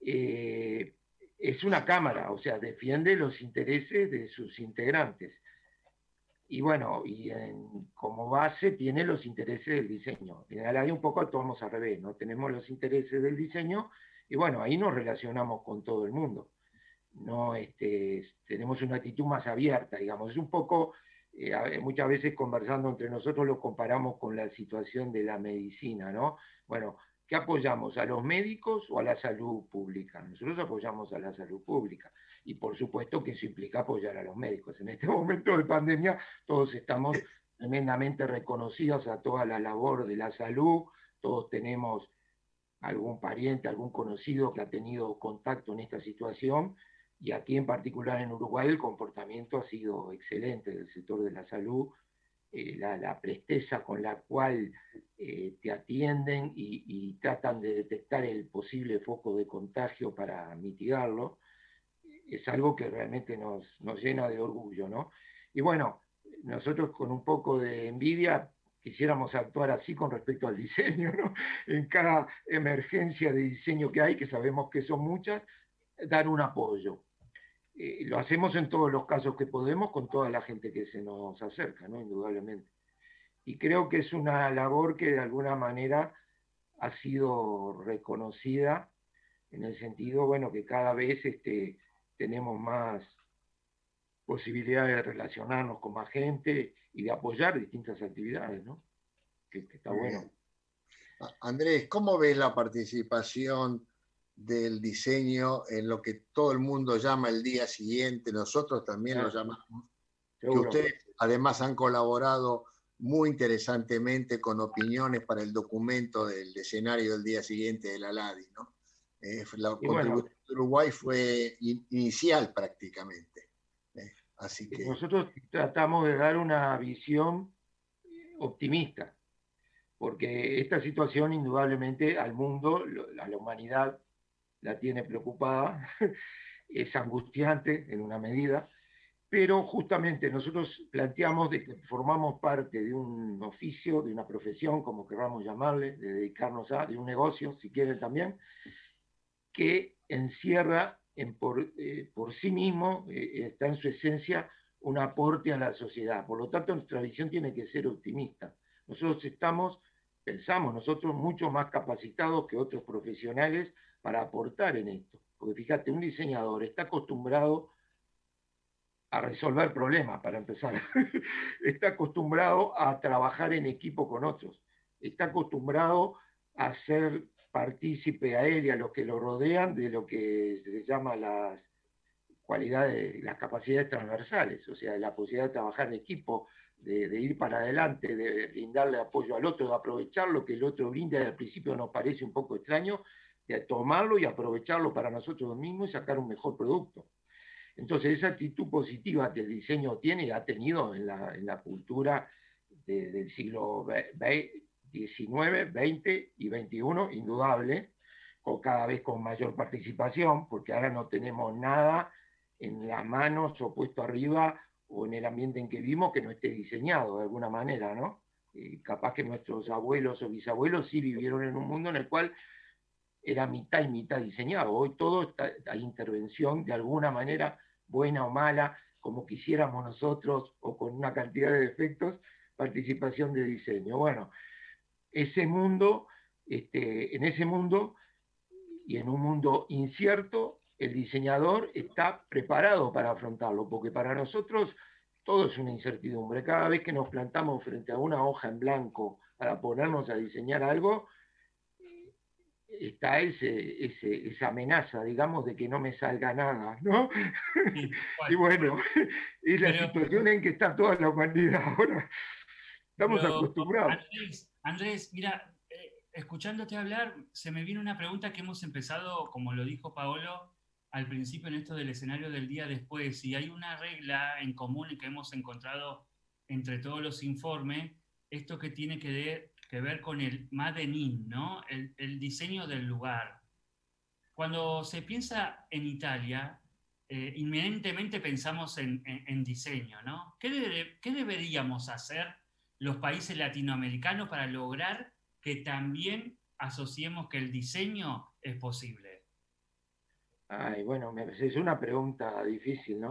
Eh, es una cámara, o sea, defiende los intereses de sus integrantes. Y bueno, y como base tiene los intereses del diseño. En el área un poco actuamos al revés, ¿no? Tenemos los intereses del diseño y bueno, ahí nos relacionamos con todo el mundo. No, este, tenemos una actitud más abierta, digamos. Es un poco, eh, muchas veces conversando entre nosotros lo comparamos con la situación de la medicina, ¿no? Bueno, ¿qué apoyamos? ¿A los médicos o a la salud pública? Nosotros apoyamos a la salud pública y por supuesto que eso implica apoyar a los médicos. En este momento de pandemia todos estamos tremendamente reconocidos a toda la labor de la salud, todos tenemos algún pariente, algún conocido que ha tenido contacto en esta situación y aquí en particular en Uruguay el comportamiento ha sido excelente del sector de la salud eh, la, presteza con la cual eh, te atienden y, tratan de detectar el posible foco de contagio para mitigarlo, es algo que realmente nos, nos llena de orgullo, ¿no? Y bueno, nosotros con un poco de envidia quisiéramos actuar así con respecto al diseño, ¿no? En cada emergencia de diseño que hay, que sabemos que son muchas, dar un apoyo. Eh, lo hacemos en todos los casos que podemos con toda la gente que se nos acerca, ¿no? Indudablemente. Y creo que es una labor que de alguna manera ha sido reconocida en el sentido, bueno, que cada vez este, tenemos más posibilidades de relacionarnos con más gente y de apoyar distintas actividades, ¿no? Que, está bueno. Andrés, ¿cómo ves la participación del diseño en lo que todo el mundo llama el día siguiente? Nosotros también lo llamamos. Que ustedes además han colaborado muy interesantemente con opiniones para el documento del escenario del día siguiente de la LADI, ¿no? Eh, la contribución de Uruguay fue inicial prácticamente. Así que... Nosotros tratamos de dar una visión optimista, porque esta situación indudablemente al mundo, a la humanidad, la tiene preocupada, es angustiante en una medida, pero justamente nosotros planteamos de que formamos parte de un oficio, de una profesión, como queramos llamarle, de dedicarnos a, de un negocio, si quieren también, que encierra eh, por, sí mismo, eh, está en su esencia un aporte a la sociedad. Por lo tanto, nuestra visión tiene que ser optimista. Nosotros estamos, pensamos nosotros, mucho más capacitados que otros profesionales para aportar en esto. Porque fíjate, un diseñador está acostumbrado a resolver problemas, para empezar. está acostumbrado a trabajar en equipo con otros. Está acostumbrado a ser partícipe a él y a los que lo rodean de lo que se llama las cualidades, las capacidades transversales, o sea, la posibilidad de trabajar en equipo, de, ir para adelante, de brindarle apoyo al otro, de aprovechar lo que el otro brinda al principio nos parece un poco extraño, tomarlo y aprovecharlo para nosotros mismos y sacar un mejor producto. Entonces, esa actitud positiva que el diseño tiene y ha tenido en la, cultura del siglo XX, 19, 20 y 21, indudable, con cada vez con mayor participación, porque ahora no tenemos nada en las manos o puesto arriba o en el ambiente en que vivimos que no esté diseñado de alguna manera, ¿no? capaz que nuestros abuelos o bisabuelos sí vivieron en un mundo en el cual era mitad y mitad diseñado. Hoy todo está a intervención de alguna manera, buena o mala, como quisiéramos nosotros, o con una cantidad de defectos, participación de diseño. Bueno, ese mundo, este, en ese mundo y en un mundo incierto, el diseñador está preparado para afrontarlo, porque para nosotros todo es una incertidumbre. Cada vez que nos plantamos frente a una hoja en blanco para ponernos a diseñar algo, está ese, esa amenaza, digamos, de que no me salga nada, ¿no? y bueno, es la situación en que está toda la humanidad ahora. Estamos acostumbrados. Andrés, mira, eh, escuchándote hablar, se me viene una pregunta que hemos empezado, como lo dijo Paolo al principio en esto del escenario del día después, y hay una regla en común que hemos encontrado entre todos los informes, esto que tiene que, ver con el Made in, ¿no? El, diseño del lugar. Cuando se piensa en Italia, eh, inminentemente pensamos en, diseño, ¿no? ¿Qué, ¿Qué deberíamos hacer los países latinoamericanos para lograr que también asociemos que el diseño es posible? Ay, bueno, es una pregunta difícil, ¿no?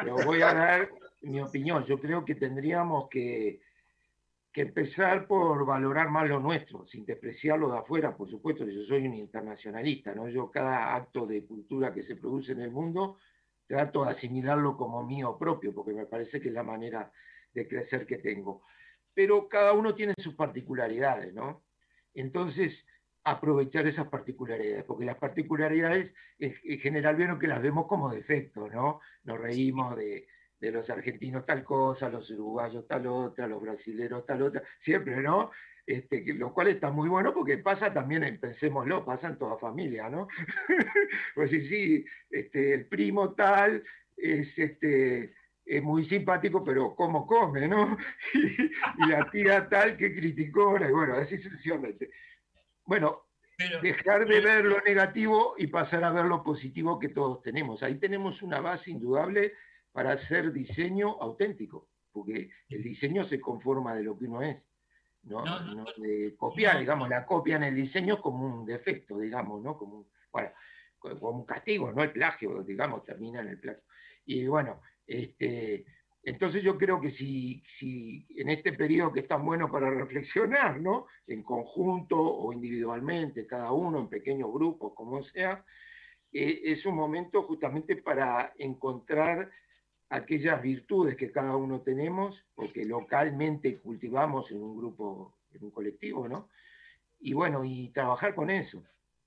Pero voy a dar mi opinión. Yo creo que tendríamos que, que empezar por valorar más lo nuestro, sin despreciarlo de afuera, por supuesto, yo soy un internacionalista, ¿no? Yo cada acto de cultura que se produce en el mundo trato de asimilarlo como mío propio, porque me parece que es la manera de crecer que tengo pero cada uno tiene sus particularidades, ¿no? Entonces, aprovechar esas particularidades, porque las particularidades en general vieron que las vemos como defectos, ¿no? Nos reímos de, los argentinos tal cosa, los uruguayos tal otra, los brasileños tal otra, siempre, ¿no? Este, lo cual está muy bueno porque pasa también, pensémoslo, pasa en toda familia, ¿no? pues sí, sí, este, el primo tal es este, es muy simpático, pero ¿cómo come, no? y, la tía tal que criticó, y bueno, así sucesivamente. Bueno, dejar de ver lo negativo y pasar a ver lo positivo que todos tenemos. Ahí tenemos una base indudable para hacer diseño auténtico, porque el diseño se conforma de lo que uno es, no, de copiar, digamos, la copia en el diseño como un defecto, digamos, ¿no? Como un, bueno, como un castigo, no el plagio, digamos, termina en el plagio. Y bueno, este, entonces yo creo que si, si en este periodo que es tan bueno para reflexionar, ¿no? En conjunto o individualmente, cada uno en pequeños grupos, como sea, eh, es un momento justamente para encontrar aquellas virtudes que cada uno tenemos, porque localmente cultivamos en un grupo, en un colectivo, ¿no? Y bueno, y trabajar con eso.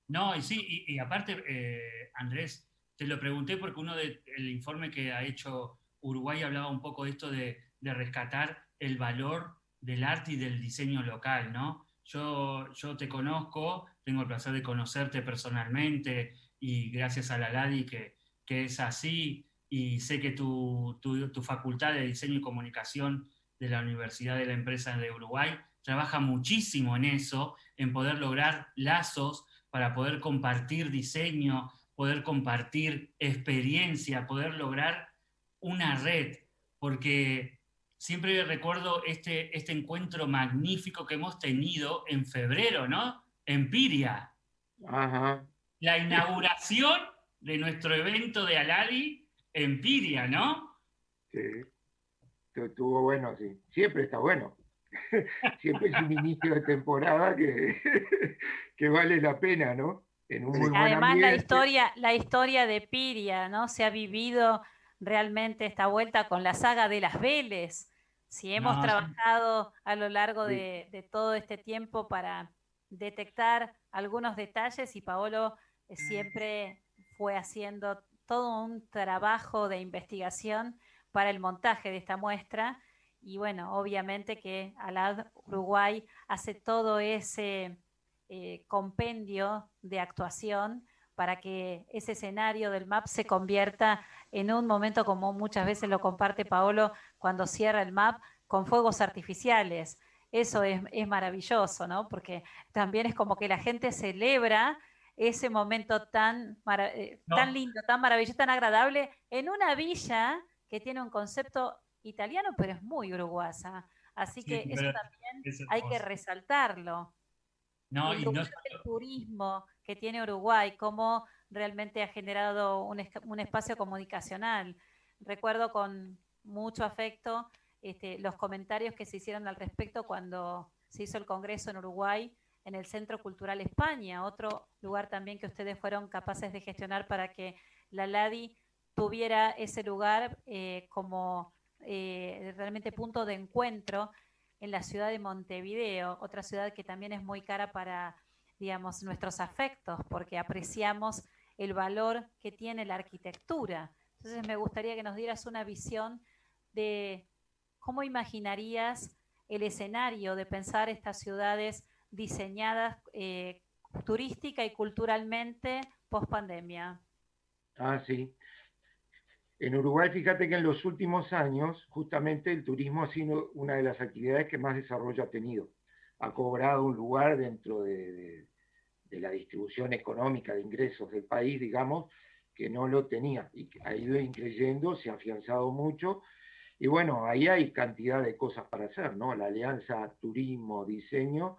No, y sí, y, aparte, eh, Andrés, te lo pregunté porque uno del informe que ha hecho Uruguay hablaba un poco de esto de, rescatar el valor del arte y del diseño local, ¿no? Yo, yo te conozco, tengo el placer de conocerte personalmente y gracias a la LADI que, que es así y sé que tu, tu, tu, facultad de diseño y comunicación de la Universidad de la Empresa de Uruguay trabaja muchísimo en eso, en poder lograr lazos para poder compartir diseño, poder compartir experiencia, poder lograr una red, porque siempre recuerdo este, este encuentro magnífico que hemos tenido en febrero, ¿no? En Piria. La inauguración de nuestro evento de Aladi en Piria, ¿no? Sí. Estuvo bueno, sí. Siempre está bueno. Siempre es un inicio de temporada que, que vale la pena, ¿no? Además, la historia, la historia de Piria, ¿no? Se ha vivido realmente esta vuelta con la saga de las Vélez. Si hemos trabajado a lo largo de, todo este tiempo para detectar algunos detalles y Paolo eh, siempre fue haciendo todo un trabajo de investigación para el montaje de esta muestra. Y bueno, obviamente que Alad Uruguay hace todo ese eh, compendio de actuación para que ese escenario del MAP se convierta en un momento como muchas veces lo comparte Paolo cuando cierra el MAP con fuegos artificiales. Eso es, maravilloso, ¿no? Porque también es como que la gente celebra ese momento tan, eh, tan lindo, tan maravilloso, tan agradable en una villa que tiene un concepto italiano, pero es muy uruguasa. Así que eso también hay que resaltarlo. No, y no... el turismo que tiene Uruguay, cómo realmente ha generado un, espacio comunicacional. Recuerdo con mucho afecto este, los comentarios que se hicieron al respecto cuando se hizo el Congreso en Uruguay en el Centro Cultural España, otro lugar también que ustedes fueron capaces de gestionar para que la LADI tuviera ese lugar eh, como eh, realmente punto de encuentro en la ciudad de Montevideo, otra ciudad que también es muy cara para, digamos, nuestros afectos, porque apreciamos el valor que tiene la arquitectura. Entonces me gustaría que nos dieras una visión de cómo imaginarías el escenario de pensar estas ciudades diseñadas eh, turística y culturalmente post pandemia. Ah, sí. En Uruguay, fíjate que en los últimos años, justamente el turismo ha sido una de las actividades que más desarrollo ha tenido. Ha cobrado un lugar dentro de, la distribución económica de ingresos del país, digamos, que no lo tenía y ha ido increyendo, se ha afianzado mucho. Y bueno, ahí hay cantidad de cosas para hacer, ¿no? La alianza turismo-diseño,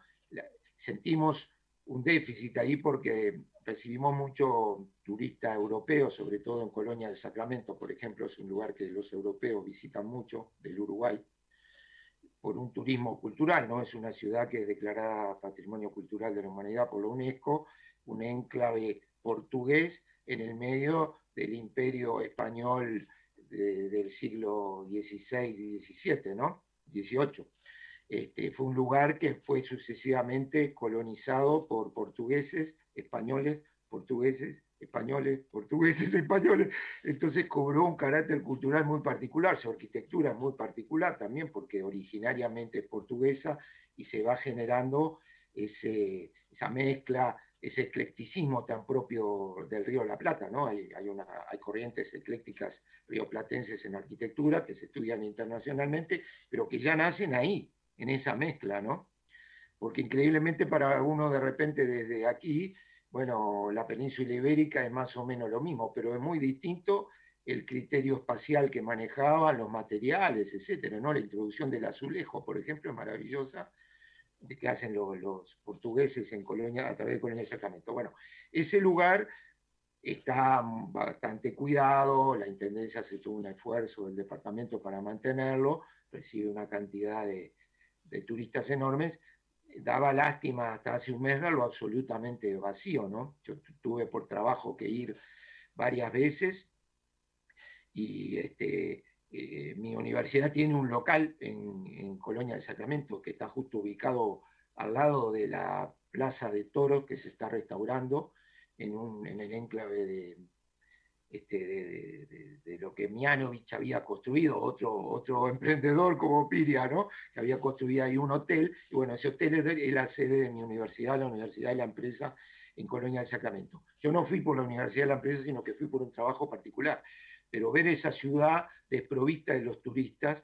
sentimos un déficit ahí porque recibimos mucho turista europeo, sobre todo en Colonia del Sacramento, por ejemplo, es un lugar que los europeos visitan mucho, del Uruguay, por un turismo cultural, ¿no? Es una ciudad que es declarada Patrimonio Cultural de la Humanidad por la UNESCO, un enclave portugués en el medio del imperio español del siglo XVI y XVII, ¿no? XVIII. Este, fue un lugar que fue sucesivamente colonizado por portugueses, españoles, portugueses, españoles, portugueses, españoles. Entonces cobró un carácter cultural muy particular, su arquitectura es muy particular también porque originariamente es portuguesa y se va generando esa mezcla ese eclecticismo tan propio del Río la Plata, ¿no? Hay, hay corrientes eclécticas rioplatenses en arquitectura que se estudian internacionalmente, pero que ya nacen ahí, en esa mezcla, ¿no? Porque increíblemente para uno de repente desde aquí, bueno, la península ibérica es más o menos lo mismo, pero es muy distinto el criterio espacial que manejaban, los materiales, etcétera, ¿no? La introducción del azulejo, por ejemplo, es maravillosa, que hacen los, portugueses en Colonia, a través de Colonia de Sacramento. Bueno, ese lugar está bastante cuidado, la Intendencia hace todo un esfuerzo del departamento para mantenerlo, recibe una cantidad de, turistas enormes, daba lástima hasta hace un mes verlo absolutamente vacío, ¿no? Yo tuve por trabajo que ir varias veces y este, eh, mi universidad tiene un local en, Colonia del Sacramento que está justo ubicado al lado de la Plaza de Toros que se está restaurando en, un, en el enclave de, este, de, lo que Mianovich había construido, otro, otro emprendedor como Piria, ¿no? que había construido ahí un hotel, y bueno, ese hotel es, la sede de mi universidad, la universidad de la empresa en Colonia del Sacramento. Yo no fui por la universidad de la empresa, sino que fui por un trabajo particular pero ver esa ciudad desprovista de los turistas,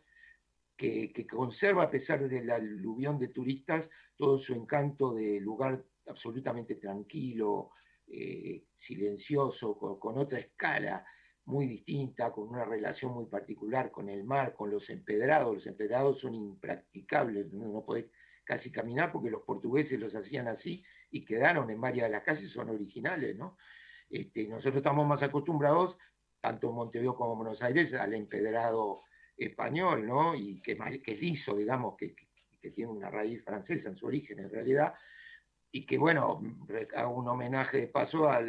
que, conserva a pesar del aluvión de turistas todo su encanto de lugar absolutamente tranquilo, eh, silencioso, con, otra escala muy distinta, con una relación muy particular con el mar, con los empedrados. Los empedrados son impracticables, no, no podés casi caminar porque los portugueses los hacían así y quedaron en varias de las calles, son originales, ¿no? Este, nosotros estamos más acostumbrados tanto en Montevideo como en Buenos Aires, al empedrado español, ¿no? Y que, que liso, digamos, que, que, tiene una raíz francesa en su origen en realidad, y que, bueno, hago un homenaje de paso a,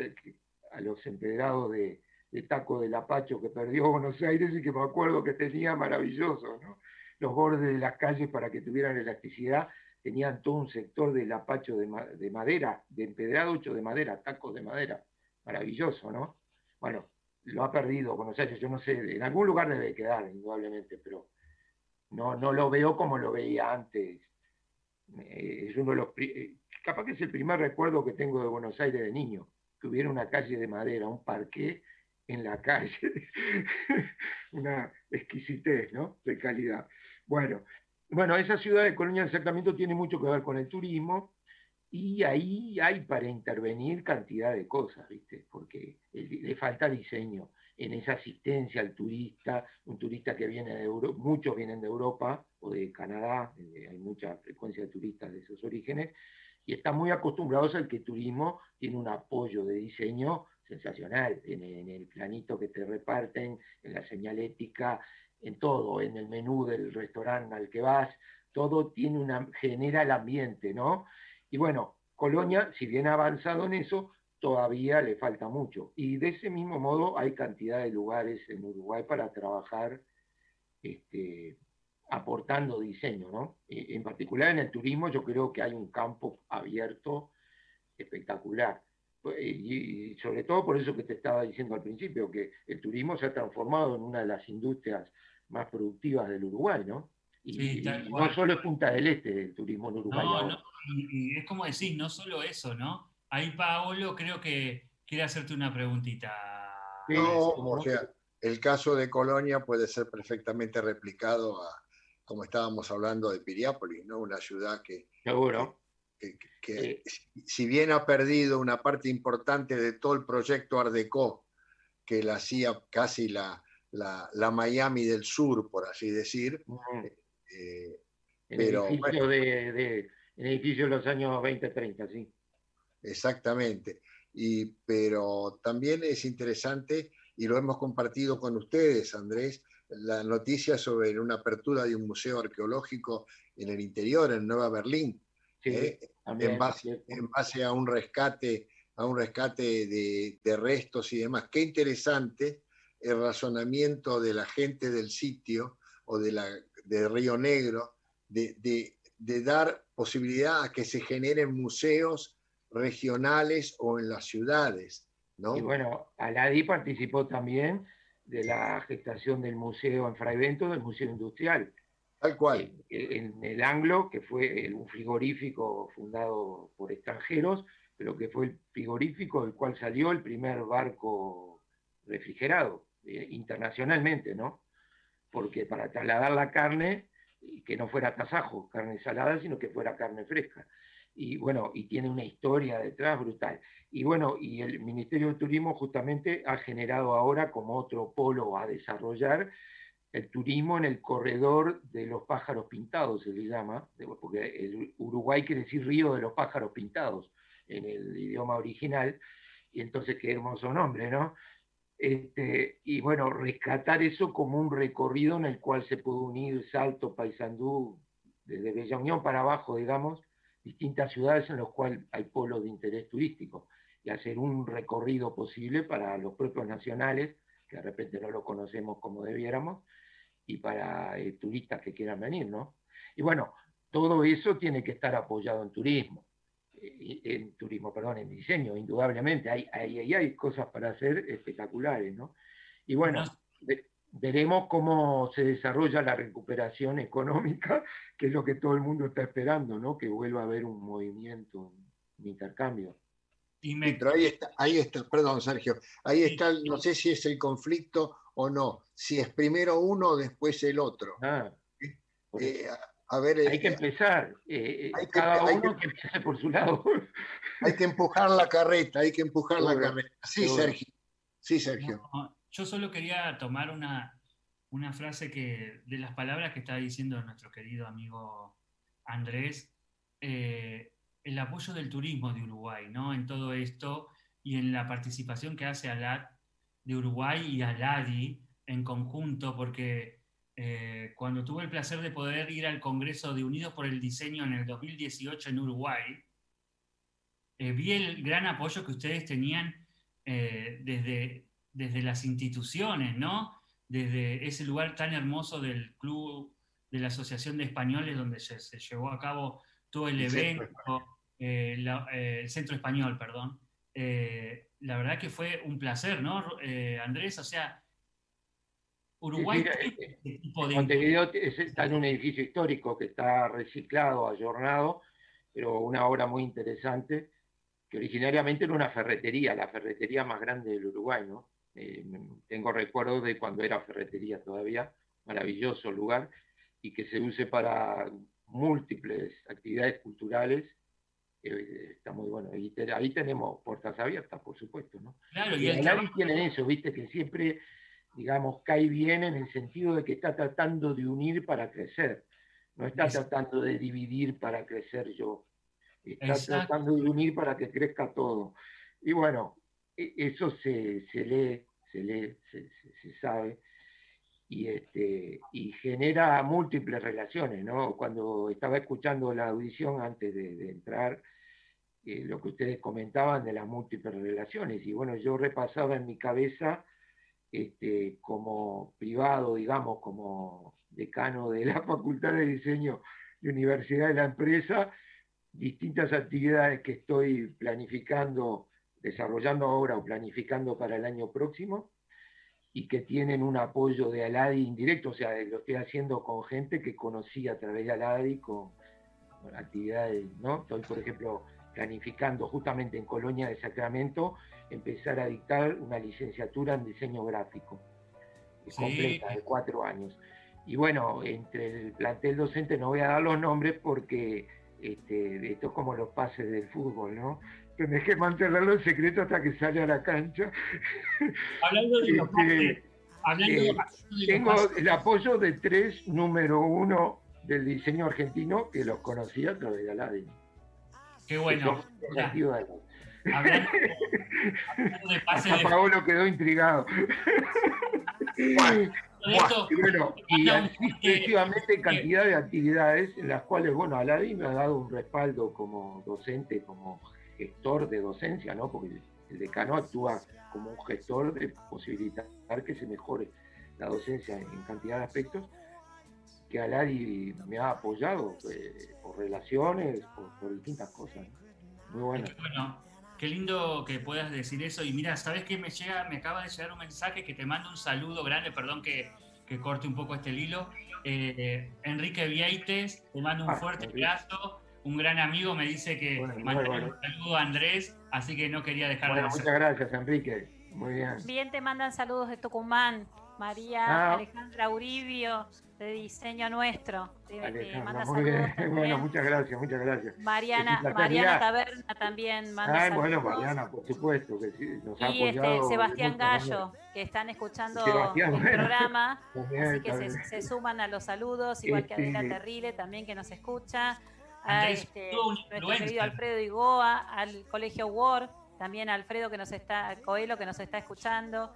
los empedrados de, de, Taco del Apacho que perdió Buenos Aires y que me acuerdo que tenía maravilloso, ¿no? Los bordes de las calles para que tuvieran elasticidad tenían todo un sector del apacho de, de madera, de empedrado hecho de madera, tacos de madera, maravilloso, ¿no? Bueno, lo ha perdido Buenos Aires, yo no sé, en algún lugar debe quedar, indudablemente, pero no, no lo veo como lo veía antes. Eh, es uno de los, eh, capaz que es el primer recuerdo que tengo de Buenos Aires de niño, que hubiera una calle de madera, un parque en la calle, una exquisitez, ¿no? De calidad. Bueno, bueno, esa ciudad de Colonia del Sacramento tiene mucho que ver con el turismo, y ahí hay para intervenir cantidad de cosas, ¿viste? Porque le falta diseño en esa asistencia al turista, un turista que viene de Europa, muchos vienen de Europa o de Canadá, hay mucha frecuencia de turistas de esos orígenes, y están muy acostumbrados al que el turismo tiene un apoyo de diseño sensacional, en, en el planito que te reparten, en la señalética, en todo, en el menú del restaurante al que vas, todo tiene una, genera el ambiente, ¿no? Y bueno, Colonia, si bien ha avanzado en eso, todavía le falta mucho. Y de ese mismo modo hay cantidad de lugares en Uruguay para trabajar este, aportando diseño, ¿no? E, en particular en el turismo yo creo que hay un campo abierto espectacular. Pues, y, sobre todo por eso que te estaba diciendo al principio, que el turismo se ha transformado en una de las industrias más productivas del Uruguay, ¿no? Y, no solo es Punta del Este el turismo en Uruguay. No, no, y, es como decir, no solo eso, ¿no? Ahí Paolo creo que quiere hacerte una preguntita. No, o sea, el caso de Colonia puede ser perfectamente replicado a, como estábamos hablando de Piriápolis, ¿no? Una ciudad que, Seguro. que, si bien ha perdido una parte importante de todo el proyecto Ardeco, que la hacía casi la, la, Miami del Sur, por así decir, eh, pero, edificio de, edificio de los años 20-30, sí. Exactamente. Y, pero también es interesante, y lo hemos compartido con ustedes, Andrés, la noticia sobre una apertura de un museo arqueológico en el interior, en Nueva Berlín, ¿eh? en, base, en, base, a un rescate, a un rescate de, de, restos y demás. Qué interesante el razonamiento de la gente del sitio o de la de Río Negro, de, dar posibilidad a que se generen museos regionales o en las ciudades. ¿no? Y bueno, Aladi participó también de la gestación del museo en Fraivento, del Museo Industrial. Tal cual. En, el Anglo, que fue un frigorífico fundado por extranjeros, pero que fue el frigorífico del cual salió el primer barco refrigerado eh, internacionalmente, ¿no? Porque para trasladar la carne, que no fuera tasajo, carne salada, sino que fuera carne fresca. Y bueno, y tiene una historia detrás brutal. Y bueno, y el Ministerio de Turismo justamente ha generado ahora como otro polo a desarrollar el turismo en el corredor de los pájaros pintados, se le llama, porque el Uruguay quiere decir río de los pájaros pintados en el idioma original, y entonces qué hermoso nombre, ¿no? Este, y bueno, rescatar eso como un recorrido en el cual se puede unir Salto, Paysandú, desde Bella Unión para abajo, digamos, distintas ciudades en las cuales hay polos de interés turístico, y hacer un recorrido posible para los propios nacionales, que de repente no lo conocemos como debiéramos, y para eh, turistas que quieran venir, ¿no? Y bueno, todo eso tiene que estar apoyado en turismo, eh, en turismo, perdón, en diseño, indudablemente, hay, hay, hay cosas para hacer espectaculares, ¿no? Y bueno, veremos cómo se desarrolla la recuperación económica, que es lo que todo el mundo está esperando, ¿no? Que vuelva a haber un movimiento, un intercambio. Y Pero ahí está, ahí está, perdón Sergio, ahí está, no sé si es el conflicto o no, si es primero uno o después el otro. Ah, eh, a ver, hay que eh, empezar, eh, cada uno que, empiece por su lado. Hay que empujar la carreta, hay que empujar la carreta. Sí, Sergio. Sí, Sergio. Yo solo quería tomar una, una frase que, de las palabras que está diciendo nuestro querido amigo Andrés, el apoyo del turismo de Uruguay, ¿no? En todo esto y en la participación que hace ALAD de Uruguay y ALADI en conjunto, porque eh, cuando tuve el placer de poder ir al Congreso de Unidos por el Diseño en el 2018 en Uruguay, eh, vi el gran apoyo que ustedes tenían eh, desde, desde las instituciones, ¿no? Desde ese lugar tan hermoso del Club de la Asociación de Españoles, donde se, se llevó a cabo todo el, evento, eh, eh, el Centro Español, perdón. Eh, la verdad que fue un placer, ¿no, Andrés? O sea, Uruguay... Este Montevideo está en un edificio histórico que está reciclado, ayornado, pero una obra muy interesante, que originariamente era una ferretería, la ferretería más grande del Uruguay, ¿no? Tengo recuerdos de cuando era ferretería todavía, maravilloso lugar, y que se use para múltiples actividades culturales. Eh, está muy bueno. Y ahí tenemos puertas abiertas, por supuesto. ¿no? Claro, y, el nadie tiene eso, viste, que siempre, digamos, cae bien en el sentido de que está tratando de unir para crecer. No está tratando de dividir para crecer yo. Está tratando de unir para que crezca todo. Y bueno, eso se, se lee, se lee, se, se sabe y, este, y genera múltiples relaciones. ¿no? Cuando estaba escuchando la audición antes de, entrar, eh, lo que ustedes comentaban de las múltiples relaciones, y bueno, yo repasaba en mi cabeza este, como privado, digamos, como decano de la Facultad de Diseño de Universidad de la Empresa, distintas actividades que estoy planificando, desarrollando ahora o planificando para el año próximo, y que tienen un apoyo de Aladi indirecto, o sea, lo estoy haciendo con gente que conocí a través de Aladi, con, actividades, ¿no? Estoy, por ejemplo, planificando justamente en Colonia de Sacramento empezar a dictar una licenciatura en diseño gráfico, completa, de cuatro años. Y bueno, entre el plantel docente no voy a dar los nombres porque este, esto es como los pases del fútbol, ¿no? tenés que mantenerlo en secreto hasta que sale a la cancha. Hablando de los este, hablando eh, tengo el apoyo de tres número uno del diseño argentino que los conocía a través de Aladdin. Qué bueno. Hablando, de pase de... Paolo quedó intrigado. Y bueno, y excesivamente cantidad de actividades en las cuales, bueno, Aladdin me ha dado un respaldo como docente, como gestor de docencia, ¿no? Porque el decano actúa como un gestor de posibilitar que se mejore la docencia en cantidad de aspectos, que Aladi me ha apoyado eh, por relaciones, por, distintas cosas. Muy bueno. Qué lindo que puedas decir eso. Y mira, ¿sabes qué me llega? Me acaba de llegar un mensaje que te mando un saludo grande, perdón que, corte un poco este hilo. Eh, Enrique Vieites, te mando un ah, fuerte abrazo un gran amigo, me dice que bueno. un saludo a Andrés, así que no quería dejar Bueno, de hacer. muchas gracias, Enrique. Muy bien. Bien, te mandan saludos de Tucumán. María Ah. Alejandra Uribio, de Diseño Nuestro. Te, manda muy saludos bien. Bueno, muchas gracias, muchas gracias. Mariana, Que Mariana Taberna también manda Ay, saludos. bueno, Mariana, por supuesto, que sí, nos ha Y este, apoyado. Sebastián muchas maneras. Gallo, que están escuchando Sebastián, el bueno. programa. También, Así que se, se suman a los saludos, igual que Este- Adela Terrile también que nos escucha. A este, nuestro querido Alfredo Igoa, al Colegio Ward, también a Alfredo que nos está, Coelho que nos está escuchando.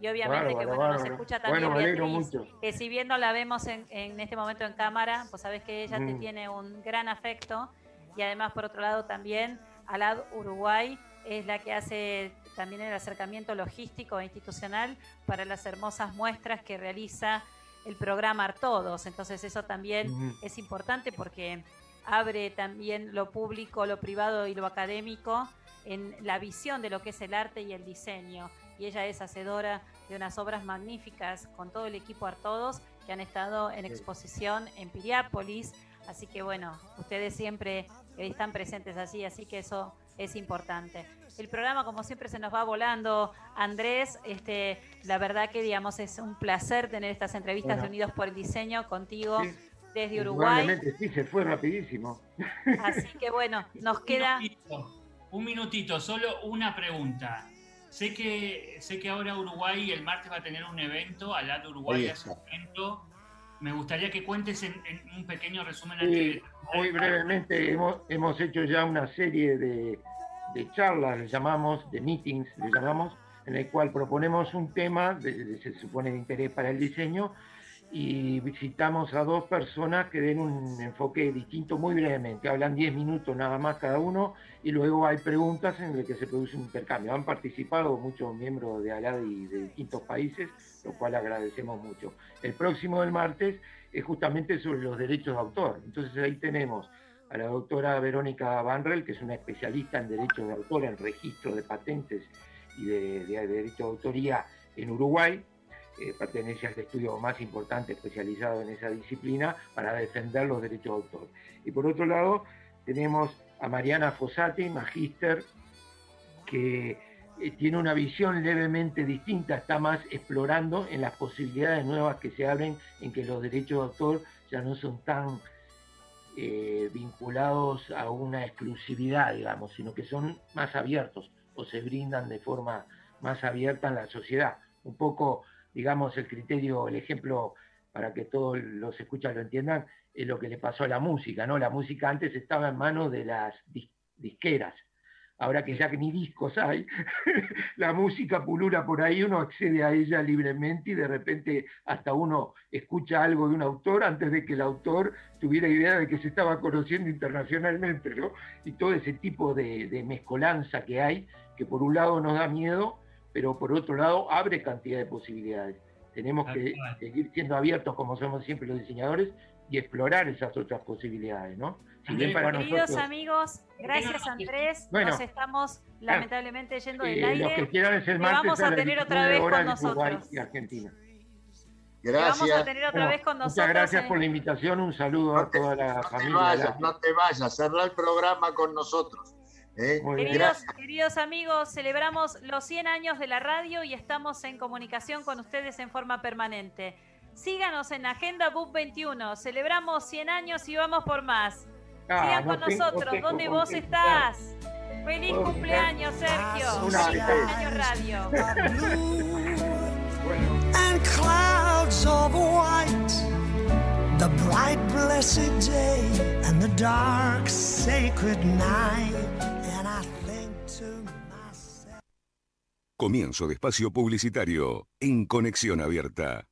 Y obviamente que bueno, nos bárbaro. escucha también Bueno, Beatriz, mucho. que si bien no la vemos en, en este momento en cámara, pues sabes que ella te Mm. tiene un gran afecto y además por otro lado también Alad Uruguay es la que hace también el acercamiento logístico e institucional para las hermosas muestras que realiza el programa Artodos. Entonces eso también es importante porque abre también lo público, lo privado y lo académico en la visión de lo que es el arte y el diseño. Y ella es hacedora de unas obras magníficas con todo el equipo Artodos que han estado en Sí. exposición en Piriápolis. Así que bueno, ustedes siempre están presentes allí, así que eso es importante. El programa, como siempre, se nos va volando. Andrés, este, la verdad que digamos es un placer tener estas entrevistas Bueno. de Unidos por el Diseño contigo Sí, desde Uruguay. Sí, se fue rapidísimo. Así que bueno, nos queda. Un minutito, un minutito, solo una pregunta. Sé que, sé que ahora Uruguay el martes va a tener un evento, al lado de Uruguay hace un evento. Me gustaría que cuentes en, en un pequeño resumen Sí, muy brevemente, hemos, hemos hecho ya una serie de, de charlas, le llamamos, de meetings, le llamamos, en el cual proponemos un tema, de- de- se supone de interés para el diseño, y visitamos a dos personas que den un enfoque distinto muy brevemente. Hablan 10 minutos nada más cada uno y luego hay preguntas en las que se produce un intercambio. Han participado muchos miembros de ALADI de distintos países, lo cual agradecemos mucho. El próximo del martes es justamente sobre los derechos de autor. Entonces ahí tenemos a la doctora Verónica Banrel, que es una especialista en derechos de autor, en registro de patentes y de, de derecho de autoría en Uruguay. Eh, pertenece al estudio más importante especializado en esa disciplina para defender los derechos de autor. Y por otro lado, tenemos a Mariana Fossati, magíster, que eh, tiene una visión levemente distinta, está más explorando en las posibilidades nuevas que se abren en que los derechos de autor ya no son tan eh, vinculados a una exclusividad, digamos, sino que son más abiertos o se brindan de forma más abierta en la sociedad. Un poco, digamos, el criterio, el ejemplo para que todos los escuchas lo entiendan, es lo que le pasó a la música, ¿no? La música antes estaba en manos de las dis- disqueras. Ahora que ya que ni discos hay, la música pulula por ahí, uno accede a ella libremente y de repente hasta uno escucha algo de un autor antes de que el autor tuviera idea de que se estaba conociendo internacionalmente, ¿no? Y todo ese tipo de, de mezcolanza que hay, que por un lado nos da miedo, pero por otro lado abre cantidad de posibilidades. Tenemos que seguir siendo abiertos como somos siempre los diseñadores y explorar esas otras posibilidades, ¿no? Si bien para Queridos nosotros, amigos, gracias Andrés. Bueno. Nos estamos lamentablemente yendo del eh, los que aire. quieran es el Te martes vamos a tener otra 19 vez con nosotros. y Argentina. Te vamos a Gracias. tener otra Bueno, vez con nosotros. Muchas gracias por la invitación, un saludo No a te, toda la no te familia. vayas, no te vayas, cerrá el programa con nosotros. ¿Eh? Queridos, amigos, celebramos los 100 años de la radio y estamos en comunicación con ustedes en forma permanente. Síganos en Agenda Book 21. Celebramos 100 años y vamos por más. Ah, Sigan no con tengo- nosotros. tengo ¿Dónde vos estás? Feliz cumpleaños, Sergio. Vez. cumpleaños radio. And clouds of white. The bright blessed day and the dark sacred night. Comienzo de espacio publicitario en Conexión Abierta.